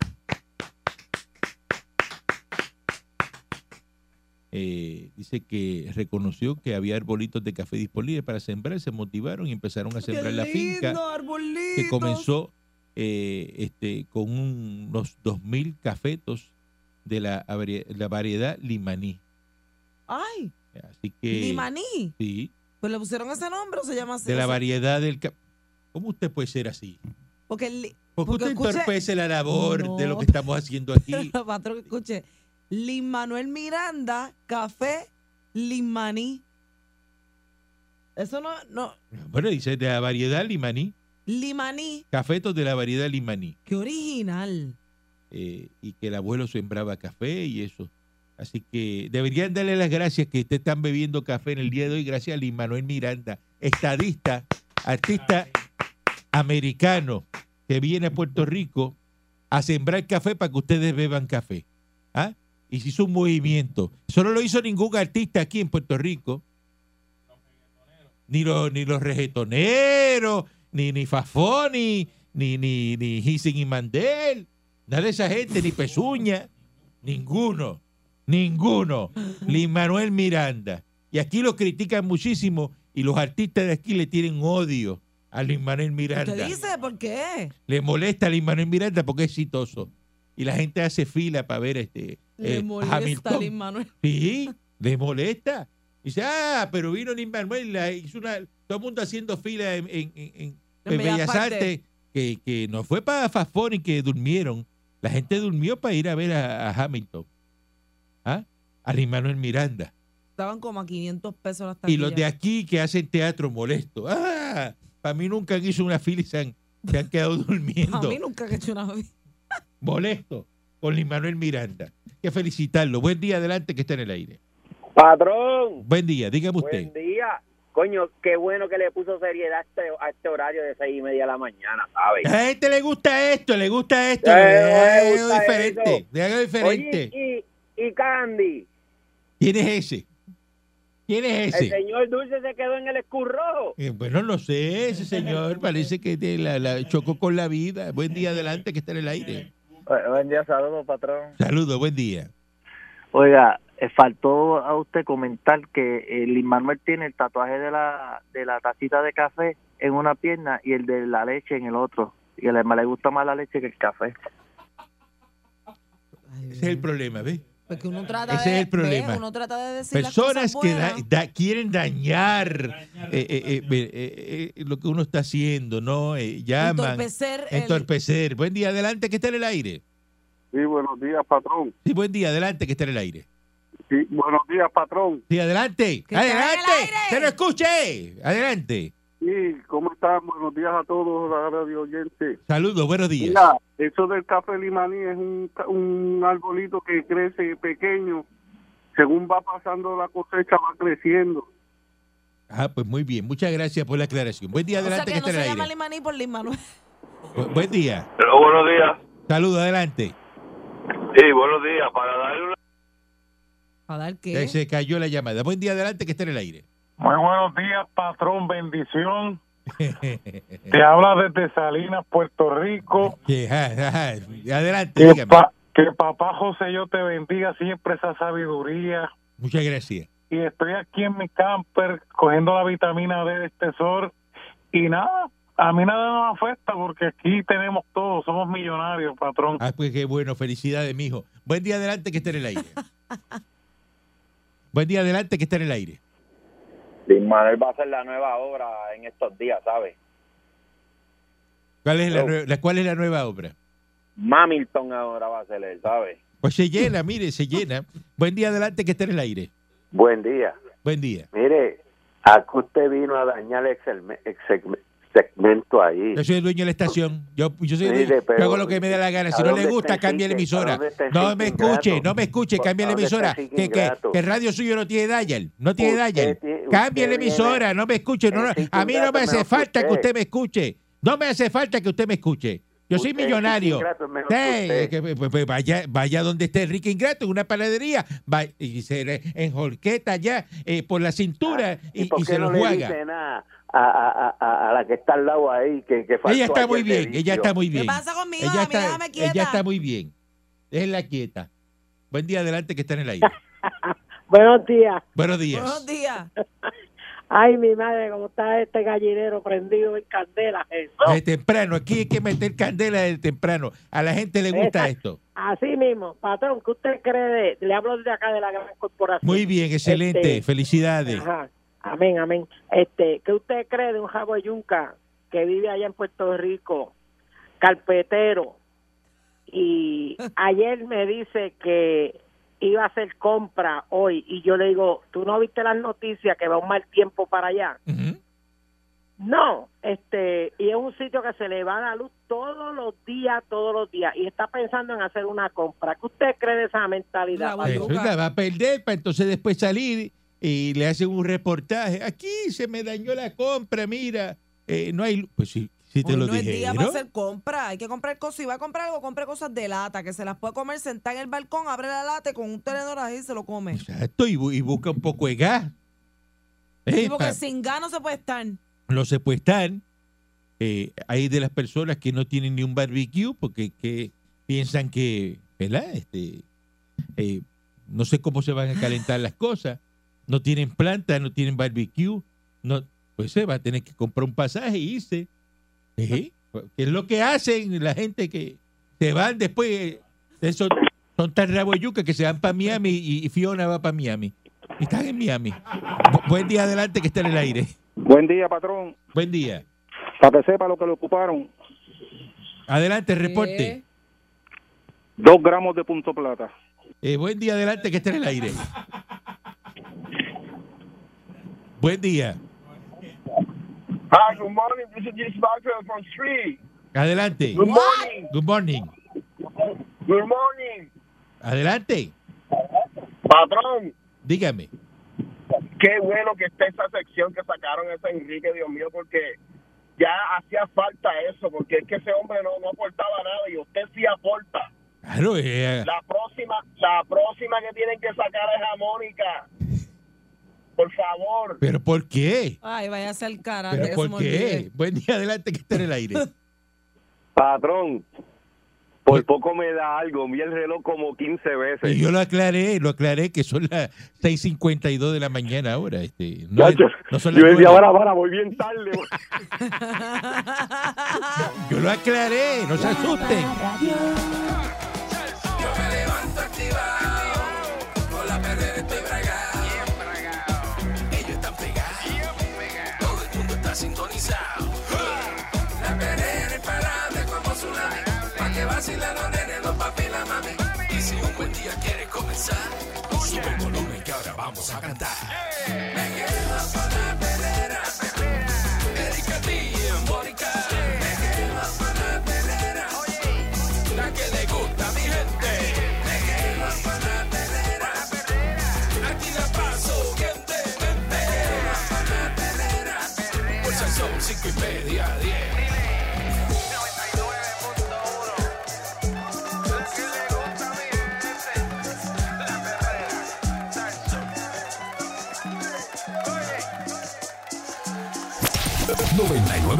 Eh, dice que reconoció que había arbolitos de café disponibles para sembrar, se motivaron y empezaron a sembrar la finca arbolitos. que comenzó eh, este, con un- unos 2.000 cafetos de la, la variedad limaní. Ay, Así que... limaní. Sí, Pues le pusieron ese nombre o se llama así. de la variedad del... ¿Cómo usted puede ser así? Porque, el li- Porque usted escuche- entorpece la labor de lo que estamos haciendo aquí. Patrón, escuche. Lin Manuel Miranda, café, limaní. Eso no, no. Bueno, dice de la variedad limaní. Limaní. Cafetos de la variedad limaní. Qué original. eh, y que el abuelo sembraba café y eso. Así que deberían darle las gracias que ustedes están bebiendo café en el día de hoy, gracias a Lin Manuel Miranda, estadista, artista americano que viene a Puerto Rico a sembrar café para que ustedes beban café. ¿Ah? Y se hizo un movimiento. Eso no lo hizo ningún artista aquí en Puerto Rico. Ni los, ni los reggaetoneros, ni, ni Fafoni, ni, ni, ni Hissing y Mandel. Nada de esa gente, ni Pezuña. Ninguno. Ninguno. Lin Manuel Miranda. Y aquí lo critican muchísimo y los artistas de aquí le tienen odio a Lin Manuel Miranda. ¿Usted dice por qué? Le molesta a Lin Manuel Miranda porque es exitoso. Y la gente hace fila para ver este Le eh, molesta a. Lin Manuel. Sí, le molesta. Dice, ah, pero vino Lin Manuel, la hizo una, todo el mundo haciendo fila en, en, en- en- Bellas Artes. Artes, que, que no fue para Fafón y que durmieron. La gente durmió para ir a ver a, a Hamilton. ¿Ah? A Lin Manuel Miranda. Estaban como a 500 pesos las Y los de taquillas. aquí que hacen teatro molesto. Ah, para mí nunca han hecho una fila y se han, se han quedado durmiendo. A mí nunca he hecho una vez. Molesto con Lin Manuel Miranda. Hay que felicitarlo. Buen día adelante que está en el aire. Patrón, Buen día, dígame usted. buen día. Coño, qué bueno que le puso seriedad a este, a este horario de seis y media de la mañana, ¿sabes? A la gente le gusta esto, le gusta esto. Eh, algo gusta diferente. eso. De algo diferente. Oye, y, y Candy, ¿Quién es ese? ¿Quién es el ese? señor Dulce se quedó en el escurrojo. Eh, bueno, no sé, ese señor parece que te la, la chocó con la vida. Buen día adelante que está en el aire. Buen día, saludos, patrón. Saludos, buen día. Oiga, eh, faltó a usted comentar que el Manuel tiene el tatuaje de la, de la tacita de café en una pierna y el de la leche en el otro. Y a él le gusta más la leche que el café. Ese es el problema, ¿ves? Porque uno trata Ese de, es el problema. ve, uno trata de decir Personas las cosas que da- buenas. da- quieren dañar eh, eh, eh, eh, eh, lo que uno está haciendo, ¿no? Eh, llaman. Entorpecer el- Entorpecer. Buen día adelante que está en el aire. Sí, buenos días, patrón. Sí, buen día adelante que está en el aire. Sí, buenos días, patrón. Sí, adelante. Adelante. Se lo escuche. Adelante. Sí, ¿cómo están? Buenos días a todos, la radio oyente. Saludos, buenos días. Mira, eso del café limaní es un, un arbolito que crece pequeño. Según va pasando la cosecha, va creciendo. Ah, pues muy bien. Muchas gracias por la aclaración. Buen día O sea adelante que que no se en el llama aire. Limaní por Lin Manuel. Bu- Buen día. buenos días. Saludos, adelante. Sí, buenos días. Para darle una... ¿A dar Eh, Se cayó la llamada. Buen día adelante que está en el aire. Muy buenos días, patrón, bendición. Te habla desde Salinas, Puerto Rico. Adelante, Que, pa- que papá José yo te bendiga siempre esa sabiduría. Muchas gracias. Y estoy aquí en mi camper cogiendo la vitamina D de este sol. Y nada, a mí nada nos afecta porque aquí tenemos todo, somos millonarios, patrón. Ah, pues qué bueno. Felicidades, mijo. Buen día adelante que está en el aire. Buen día adelante que está en el aire. Lin Manuel va a hacer la nueva obra en estos días, ¿sabes? ¿Cuál es la, la- cuál es la nueva obra? Mamilton ahora va a ser él, ¿sabes? Pues se llena, mire, se llena. Buen día adelante que está en el aire. Buen día. Buen día. Mire, a que usted vino a dañar el segme- el segme- segmento ahí. Yo soy el dueño de la estación. Yo, yo, soy el Mire, dueño. Yo pero, hago lo que me da la gana. Si ¿a no le gusta, cambie la emisora. ¿A dónde está el No me escuche, no me escuche, cambie la ¿A dónde está emisora. Que, que, que radio suyo no tiene dial. No tiene dial. Cambie la emisora, no me escuche. no, a mí no me hace falta que usted me escuche. No me hace falta que usted me escuche. Yo soy millonario. Ingrato, Sí, que, pues, pues, vaya, vaya donde esté Enrique Ingrato, en una panadería, va, y se le enjolqueta allá eh, por la cintura y, ¿Y se no lo le juega. nada a, a, a, a la que está al lado ahí? Que, que faltó Ella está muy bien, ella está muy bien. ¿Qué pasa conmigo? Ella A mí está, déjame quieta. ella está muy bien. Déjenla quieta. Buen día adelante que está en el aire. Buenos días. Buenos días. Buenos días. Ay, mi madre, cómo está este gallinero prendido en candela. De temprano, aquí hay que meter candela de temprano. A la gente le gusta Esa- esto. Así mismo, patrón, ¿qué usted cree? de- le hablo desde acá de la gran corporación. Muy bien, excelente. Este, Felicidades. Ajá. Amén, amén. Este, ¿qué usted cree de un jabo de yuca que vive allá en Puerto Rico, carpetero? Y ayer me dice que iba a hacer compra hoy y yo le digo, ¿tú no viste las noticias que va un mal tiempo para allá? No, este, y es un sitio que se le va la luz todos los días, todos los días, y está pensando en hacer una compra. ¿Qué usted cree de esa mentalidad? Eso la va a perder para entonces después salir y le hacen un reportaje. Aquí se me dañó la compra, mira. eh, no hay luz. Pues sí, sí te Hoy lo no es día para hacer compra. Hay que comprar cosas. Si va a comprar algo, compre cosas de lata, que se las puede comer sentada en el balcón, abre la lata y con un tenedor ahí se lo come. Exacto, y, bu- y busca un poco de gas. Sí, porque pa- sin gas no se puede estar. no se puede estar. Eh, hay de las personas que no tienen ni un barbecue porque que piensan que, ¿verdad? Este, eh, no sé cómo se van a calentar las cosas. No tienen planta, no tienen barbecue. No, pues se va a tener que comprar un pasaje y irse. Eh, que es lo que hacen la gente que se van después. eh, Son, son tan rabo de yuca que se van para Miami y, y Fiona va para Miami. Y están en Miami. Bu- buen día adelante que está en el aire. Buen día, patrón. Buen día. Para que sepa lo que le ocuparon, Adelante, reporte. dos gramos de punto plata. Eh, buen día, adelante, que esté en el aire. Buen día. Hi, good morning. This is Maxwell from Street. Adelante. Good morning. Good morning. Good morning. Adelante. Patrón, Dígame. qué bueno que está esa sección que sacaron ese Enrique, Dios mío, porque ya hacía falta eso, porque es que ese hombre no, no aportaba nada y usted sí aporta. Claro, eh, La próxima, la próxima que tienen que sacar es a Mónica. Por favor. ¿pero por qué? Ay, vaya a ser cara. ¿Pero por qué? Buen día, adelante, que esté en el aire. Patrón, por poco me da algo. Vi el reloj como 15 veces. Y yo lo aclaré, lo aclaré que son las 6.52 de la mañana ahora. Este, no, no son yo las decía, nueve. ahora, ahora, voy bien tarde. Yo lo aclaré, no se asusten. Yo me levanto activado, vacilan los nenes, los papi y la mami. Y si un buen día quieres comenzar, sube el volumen que ahora vamos a cantar. Me